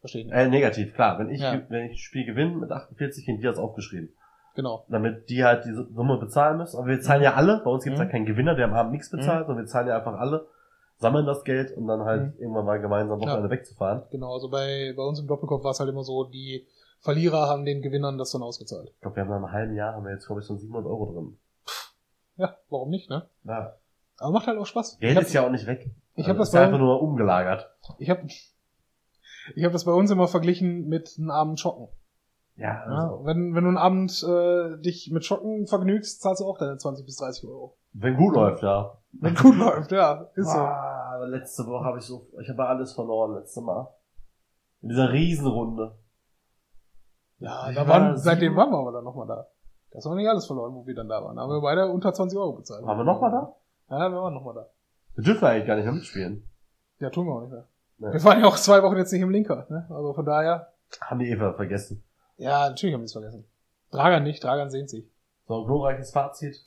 [SPEAKER 1] Verstehe.
[SPEAKER 2] Äh, negativ, klar. Wenn ich, ja. wenn ich das Spiel gewinne mit 48, kriegen die das aufgeschrieben.
[SPEAKER 1] Genau.
[SPEAKER 2] Damit die halt die Summe bezahlen müssen. Aber wir zahlen ja alle. Bei uns gibt es mhm. ja keinen Gewinner, der am Abend nichts bezahlt, mhm. sondern wir zahlen ja einfach alle sammeln das Geld und dann halt mhm. irgendwann mal gemeinsam Wochenende ja. wegzufahren.
[SPEAKER 1] Genau, also bei, bei uns im Doppelkopf war es halt immer so, die Verlierer haben den Gewinnern das dann ausgezahlt.
[SPEAKER 2] Ich glaube, wir haben nach einem halben Jahr haben wir jetzt, glaube ich, so 700 Euro drin.
[SPEAKER 1] Ja, warum nicht, ne?
[SPEAKER 2] Ja.
[SPEAKER 1] Aber macht halt auch Spaß.
[SPEAKER 2] Geld ist ja auch nicht weg.
[SPEAKER 1] Ich also habe das
[SPEAKER 2] ist bei einfach nur umgelagert.
[SPEAKER 1] Ich habe ich hab das bei uns immer verglichen mit einem Abend Schocken.
[SPEAKER 2] Ja, also.
[SPEAKER 1] ja wenn, wenn du einen Abend äh, dich mit Schocken vergnügst, zahlst du auch deine 20 bis 30 Euro.
[SPEAKER 2] Wenn gut läuft, ja.
[SPEAKER 1] Wenn gut läuft, ja. Ist so.
[SPEAKER 2] Ah, letzte Woche habe ich so, ich habe alles verloren, letzte Mal. In dieser Riesenrunde.
[SPEAKER 1] Ja, da waren, seitdem waren wir aber dann nochmal da. Das war nicht alles verloren, wo wir dann da waren. Aber wir beide unter 20 Euro bezahlt.
[SPEAKER 2] Waren wir nochmal da?
[SPEAKER 1] Ja, wir waren nochmal da.
[SPEAKER 2] Wir dürfen eigentlich gar nicht mehr mitspielen.
[SPEAKER 1] Ja, tun wir auch nicht mehr. Nee. Wir waren ja auch zwei Wochen jetzt nicht im Linker, ne? Also von daher.
[SPEAKER 2] Haben die Eva vergessen.
[SPEAKER 1] Ja, natürlich haben wir es vergessen. Dragan nicht, Dragan sehnt sich.
[SPEAKER 2] So, ein glorreiches Fazit.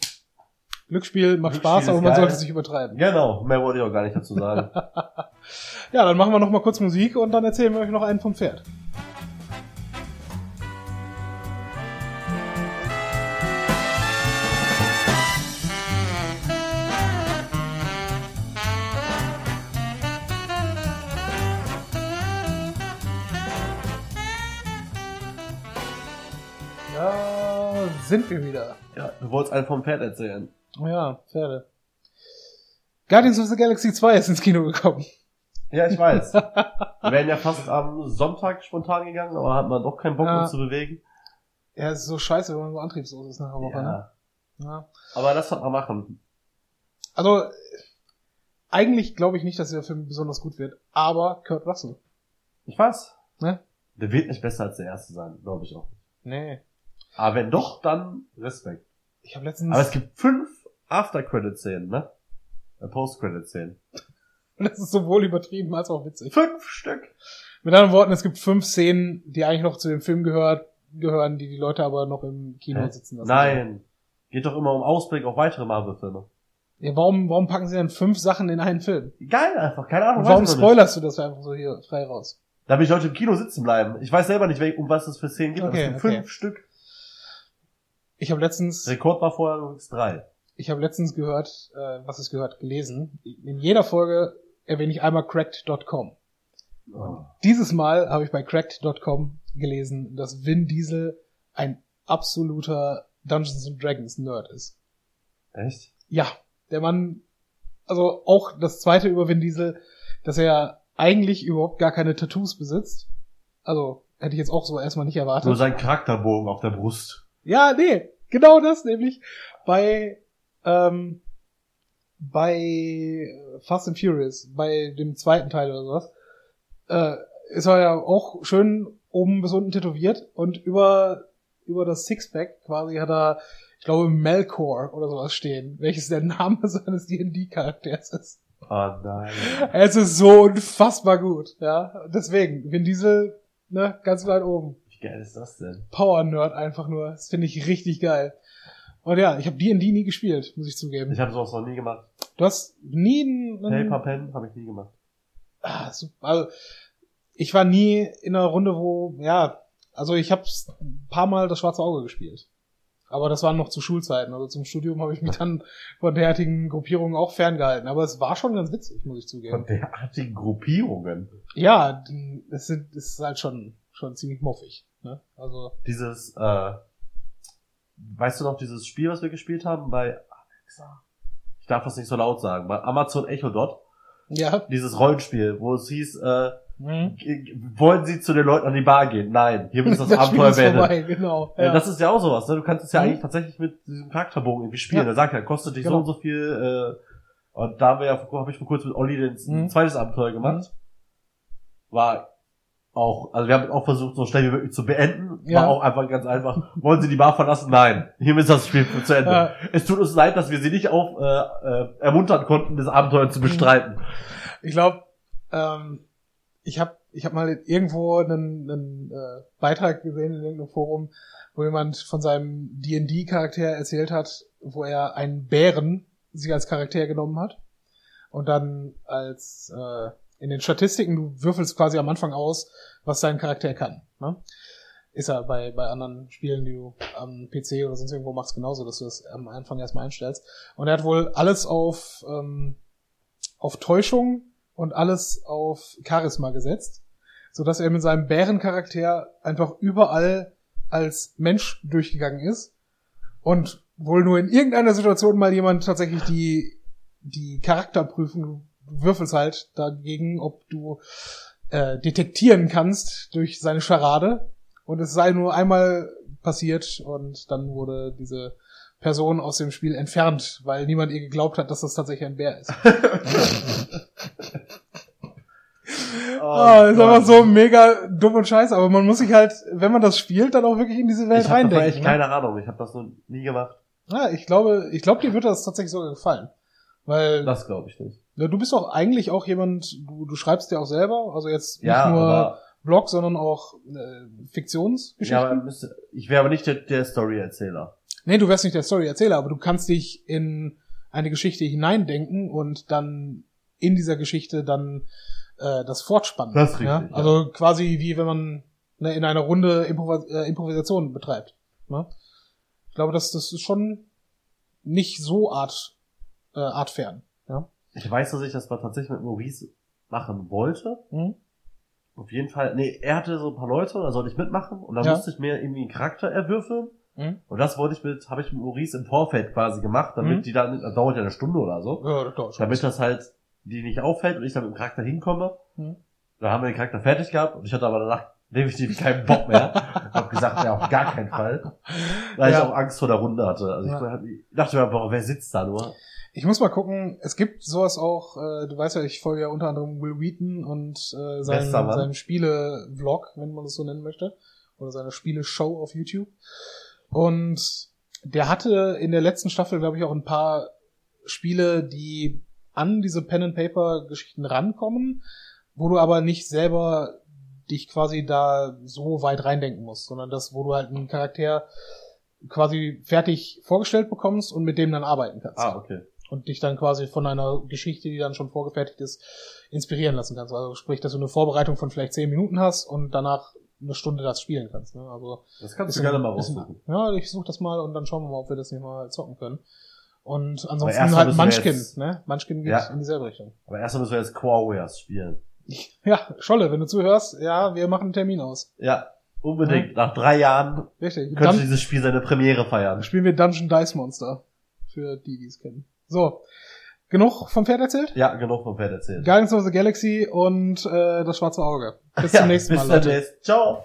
[SPEAKER 1] Glücksspiel macht Glücksspiel Spaß, aber man geil. sollte sich übertreiben.
[SPEAKER 2] Genau, mehr wollte ich auch gar nicht dazu sagen. *laughs*
[SPEAKER 1] ja, dann machen wir noch mal kurz Musik und dann erzählen wir euch noch einen vom Pferd. Ja, sind wir wieder.
[SPEAKER 2] Ja, du wolltest einen vom Pferd erzählen.
[SPEAKER 1] Oh ja, Pferde. Guardians of the Galaxy 2 ist ins Kino gekommen.
[SPEAKER 2] Ja, ich weiß. *laughs* Wir wären ja fast am Sonntag spontan gegangen, aber hat man doch keinen Bock, ja. uns zu bewegen.
[SPEAKER 1] Ja, es ist so scheiße, wenn man so antriebslos ist nach der Woche, ja. ne?
[SPEAKER 2] Ja. Aber das hat man machen.
[SPEAKER 1] Also, eigentlich glaube ich nicht, dass der Film besonders gut wird, aber Kurt Russell.
[SPEAKER 2] Ich weiß. Ne? Der wird nicht besser als der erste sein, glaube ich auch.
[SPEAKER 1] Nee.
[SPEAKER 2] Aber wenn doch, dann Respekt.
[SPEAKER 1] Ich habe letztens.
[SPEAKER 2] Aber es gibt fünf After-Credit-Szenen, ne? Äh, Post-Credit-Szenen.
[SPEAKER 1] Und *laughs* das ist sowohl übertrieben als auch witzig.
[SPEAKER 2] Fünf Stück.
[SPEAKER 1] Mit anderen Worten, es gibt fünf Szenen, die eigentlich noch zu dem Film gehört, gehören, die die Leute aber noch im Kino
[SPEAKER 2] Hä?
[SPEAKER 1] sitzen lassen.
[SPEAKER 2] Nein. Geht doch immer um Ausblick auf weitere Marvel-Filme.
[SPEAKER 1] Ja, warum, warum packen sie denn fünf Sachen in einen Film?
[SPEAKER 2] Geil einfach, keine Ahnung.
[SPEAKER 1] Und warum
[SPEAKER 2] ich nicht.
[SPEAKER 1] spoilerst du das einfach so hier frei raus?
[SPEAKER 2] Damit die Leute im Kino sitzen bleiben. Ich weiß selber nicht, um was es für Szenen gibt. aber
[SPEAKER 1] Okay,
[SPEAKER 2] es gibt
[SPEAKER 1] okay.
[SPEAKER 2] fünf Stück.
[SPEAKER 1] Ich habe letztens,
[SPEAKER 2] Rekord war vorher übrigens drei.
[SPEAKER 1] Ich habe letztens gehört, äh, was ist gehört, gelesen. In jeder Folge erwähne ich einmal cracked.com.
[SPEAKER 2] Oh.
[SPEAKER 1] Dieses Mal habe ich bei cracked.com gelesen, dass Vin Diesel ein absoluter Dungeons and Dragons Nerd ist.
[SPEAKER 2] Echt?
[SPEAKER 1] Ja, der Mann, also auch das zweite über Vin Diesel, dass er eigentlich überhaupt gar keine Tattoos besitzt. Also hätte ich jetzt auch so erstmal nicht erwartet.
[SPEAKER 2] Nur sein Charakterbogen auf der Brust.
[SPEAKER 1] Ja, nee, genau das nämlich. Bei, ähm, bei Fast and Furious, bei dem zweiten Teil oder sowas, äh, ist er ja auch schön oben bis unten tätowiert und über, über das Sixpack quasi hat er, ich glaube, Melkor oder sowas stehen, welches der Name *laughs* seines D&D-Charakters ist.
[SPEAKER 2] Oh nein.
[SPEAKER 1] Es ist so unfassbar gut, ja. Deswegen, Vin Diesel, ne, ganz weit oben.
[SPEAKER 2] Wie geil ist das denn?
[SPEAKER 1] Power-Nerd einfach nur. Das finde ich richtig geil. Und ja, ich habe D&D nie gespielt, muss ich zugeben.
[SPEAKER 2] Ich habe sowas noch nie gemacht.
[SPEAKER 1] Du hast nie einen...
[SPEAKER 2] Paper Pen habe ich nie gemacht.
[SPEAKER 1] Ah, super. Also, ich war nie in einer Runde, wo, ja, also ich habe ein paar Mal das schwarze Auge gespielt. Aber das waren noch zu Schulzeiten. Also zum Studium habe ich mich dann von derartigen Gruppierungen auch ferngehalten. Aber es war schon ganz witzig, muss ich zugeben.
[SPEAKER 2] Von derartigen Gruppierungen.
[SPEAKER 1] Ja, es sind- es ist halt schon, schon ziemlich muffig. Ne? Also,
[SPEAKER 2] Dieses, äh, weißt du noch, dieses Spiel, was wir gespielt haben bei Alexa? Ich darf das nicht so laut sagen. Bei Amazon Echo Dot.
[SPEAKER 1] ja.
[SPEAKER 2] Dieses Rollenspiel, wo es hieß, äh,
[SPEAKER 1] Mhm.
[SPEAKER 2] g- wollen Sie zu den Leuten an die Bar gehen? Nein, hier ist *laughs* das,
[SPEAKER 1] Spiel
[SPEAKER 2] Abenteuer
[SPEAKER 1] vorbei, genau.
[SPEAKER 2] Äh, Das ist ja auch sowas, ne? Du kannst es ja
[SPEAKER 1] Mhm.
[SPEAKER 2] eigentlich tatsächlich mit diesem Charakterbogen irgendwie spielen.
[SPEAKER 1] Ja.
[SPEAKER 2] Der sagt ja, kostet dich so
[SPEAKER 1] Genau.
[SPEAKER 2] und so viel, äh, und da haben wir ja, habe ich vor kurzem mit Olli den, ein
[SPEAKER 1] Mhm.
[SPEAKER 2] zweites Abenteuer gemacht. War auch, also wir haben auch versucht, so schnell wie möglich zu beenden.
[SPEAKER 1] Ja.
[SPEAKER 2] War auch einfach ganz einfach. Wollen Sie die Bar verlassen? Nein. Hiermit ist das Spiel zu Ende.
[SPEAKER 1] Ja.
[SPEAKER 2] Es tut uns leid, dass wir Sie nicht auf, äh, äh, ermuntern konnten, das Abenteuer zu bestreiten.
[SPEAKER 1] Ich glaube, ähm, ich habe ich hab mal irgendwo einen, einen äh, Beitrag gesehen in irgendeinem Forum, wo jemand von seinem D&D-Charakter erzählt hat, wo er einen Bären sich als Charakter genommen hat und dann als äh, in den Statistiken, du würfelst quasi am Anfang aus, was dein Charakter kann. Ne? Ist ja bei, bei anderen Spielen, die du am PC oder sonst irgendwo machst, genauso, dass du das am Anfang erstmal einstellst. Und er hat wohl alles auf, ähm, auf Täuschung und alles auf Charisma gesetzt, so dass er mit seinem Bärencharakter einfach überall als Mensch durchgegangen ist und wohl nur in irgendeiner Situation mal jemand tatsächlich die die Charakterprüfung würfelst halt dagegen, ob du äh, detektieren kannst durch seine Scharade und es sei nur einmal passiert und dann wurde diese Person aus dem Spiel entfernt, weil niemand ihr geglaubt hat, dass das tatsächlich ein Bär ist. *laughs* Ah, ist einfach so mega dumm und scheiße, aber man muss sich halt, wenn man das spielt, dann auch wirklich in diese Welt
[SPEAKER 2] Ich davon
[SPEAKER 1] reindenken.
[SPEAKER 2] echt
[SPEAKER 1] ne?
[SPEAKER 2] keine Ahnung. Ich habe das noch nie gemacht.
[SPEAKER 1] Ja, ich glaube, ich glaube, dir wird das tatsächlich sogar gefallen. Weil
[SPEAKER 2] Das glaube ich nicht.
[SPEAKER 1] Ja, du bist doch eigentlich auch jemand, du, du schreibst ja auch selber, also jetzt nicht
[SPEAKER 2] Ja,
[SPEAKER 1] nur Blog, sondern auch äh, Fiktionsgeschichten.
[SPEAKER 2] ja, aber müsste, ich wäre aber nicht der, der Story-Erzähler.
[SPEAKER 1] Nee, du wärst nicht der Story-Erzähler, aber du kannst dich in eine Geschichte hineindenken und dann in dieser Geschichte dann äh, das fortspannen.
[SPEAKER 2] Das richtig,
[SPEAKER 1] ja?
[SPEAKER 2] ja.
[SPEAKER 1] Also quasi wie wenn man ne, in einer Runde Improvis äh, Improvisation betreibt. Ne? Ich glaube, das, das ist schon nicht so art, äh, artfern.
[SPEAKER 2] Ich weiß, dass ich das mal tatsächlich mit Maurice machen wollte.
[SPEAKER 1] Mhm.
[SPEAKER 2] Auf jeden Fall, nee, er hatte so ein paar Leute, da sollte ich mitmachen und dann
[SPEAKER 1] Ja.
[SPEAKER 2] musste ich mir irgendwie einen Charakter erwürfeln.
[SPEAKER 1] Mhm.
[SPEAKER 2] Und das wollte ich mit, habe ich mit Maurice im Vorfeld quasi gemacht, damit
[SPEAKER 1] Mhm.
[SPEAKER 2] die dann, das dauert ja eine Stunde oder so,
[SPEAKER 1] Ja, das dauert schon.
[SPEAKER 2] damit das halt die nicht auffällt und ich dann mit dem Charakter hinkomme.
[SPEAKER 1] Mhm.
[SPEAKER 2] Da haben wir den Charakter fertig gehabt und ich hatte aber danach definitiv keinen Bock mehr. *laughs* hab gesagt, ja, auf gar keinen Fall. Weil
[SPEAKER 1] Ja.
[SPEAKER 2] ich auch Angst vor der Runde hatte. Also
[SPEAKER 1] Ja.
[SPEAKER 2] ich dachte mir einfach, wer sitzt da nur?
[SPEAKER 1] Ich muss mal gucken, es gibt sowas auch, äh, du weißt ja, ich folge ja unter anderem Will Wheaton und äh, seinen, seinen Spiele-Vlog, wenn man das so nennen möchte. Oder seine Spiele-Show auf YouTube. Und der hatte in der letzten Staffel, glaube ich, auch ein paar Spiele, die an diese Pen-and-Paper-Geschichten rankommen, wo du aber nicht selber dich quasi da so weit reindenken musst, sondern das, wo du halt einen Charakter quasi fertig vorgestellt bekommst und mit dem dann arbeiten kannst.
[SPEAKER 2] Ah, okay.
[SPEAKER 1] Und dich dann quasi von einer Geschichte, die dann schon vorgefertigt ist, inspirieren lassen kannst. Also sprich, dass du eine Vorbereitung von vielleicht zehn Minuten hast und danach eine Stunde das spielen kannst. Ne? Also
[SPEAKER 2] Das kannst du gerne mal raussuchen.
[SPEAKER 1] Ja, ich suche das mal und dann schauen wir mal, ob wir das nicht mal zocken können. Und ansonsten halt Munchkin,
[SPEAKER 2] jetzt-
[SPEAKER 1] ne? Munchkin geht
[SPEAKER 2] Ja.
[SPEAKER 1] in dieselbe Richtung.
[SPEAKER 2] Aber erstmal müssen wir jetzt Core Warriors spielen. *laughs*
[SPEAKER 1] Ja, Scholle, wenn du zuhörst, ja, wir machen einen Termin aus.
[SPEAKER 2] Ja, unbedingt. Nach drei Jahren
[SPEAKER 1] Richtig.
[SPEAKER 2] könnte dieses Spiel seine Premiere feiern.
[SPEAKER 1] spielen wir Dungeon Dice Monster. Für die, die es kennen. So. Genug vom Pferd erzählt?
[SPEAKER 2] Ja, genug vom Pferd erzählt.
[SPEAKER 1] Guardians of the Galaxy und äh, das schwarze Auge. Bis zum
[SPEAKER 2] Ja,
[SPEAKER 1] nächsten Mal,
[SPEAKER 2] Bis
[SPEAKER 1] Leute.
[SPEAKER 2] Ciao.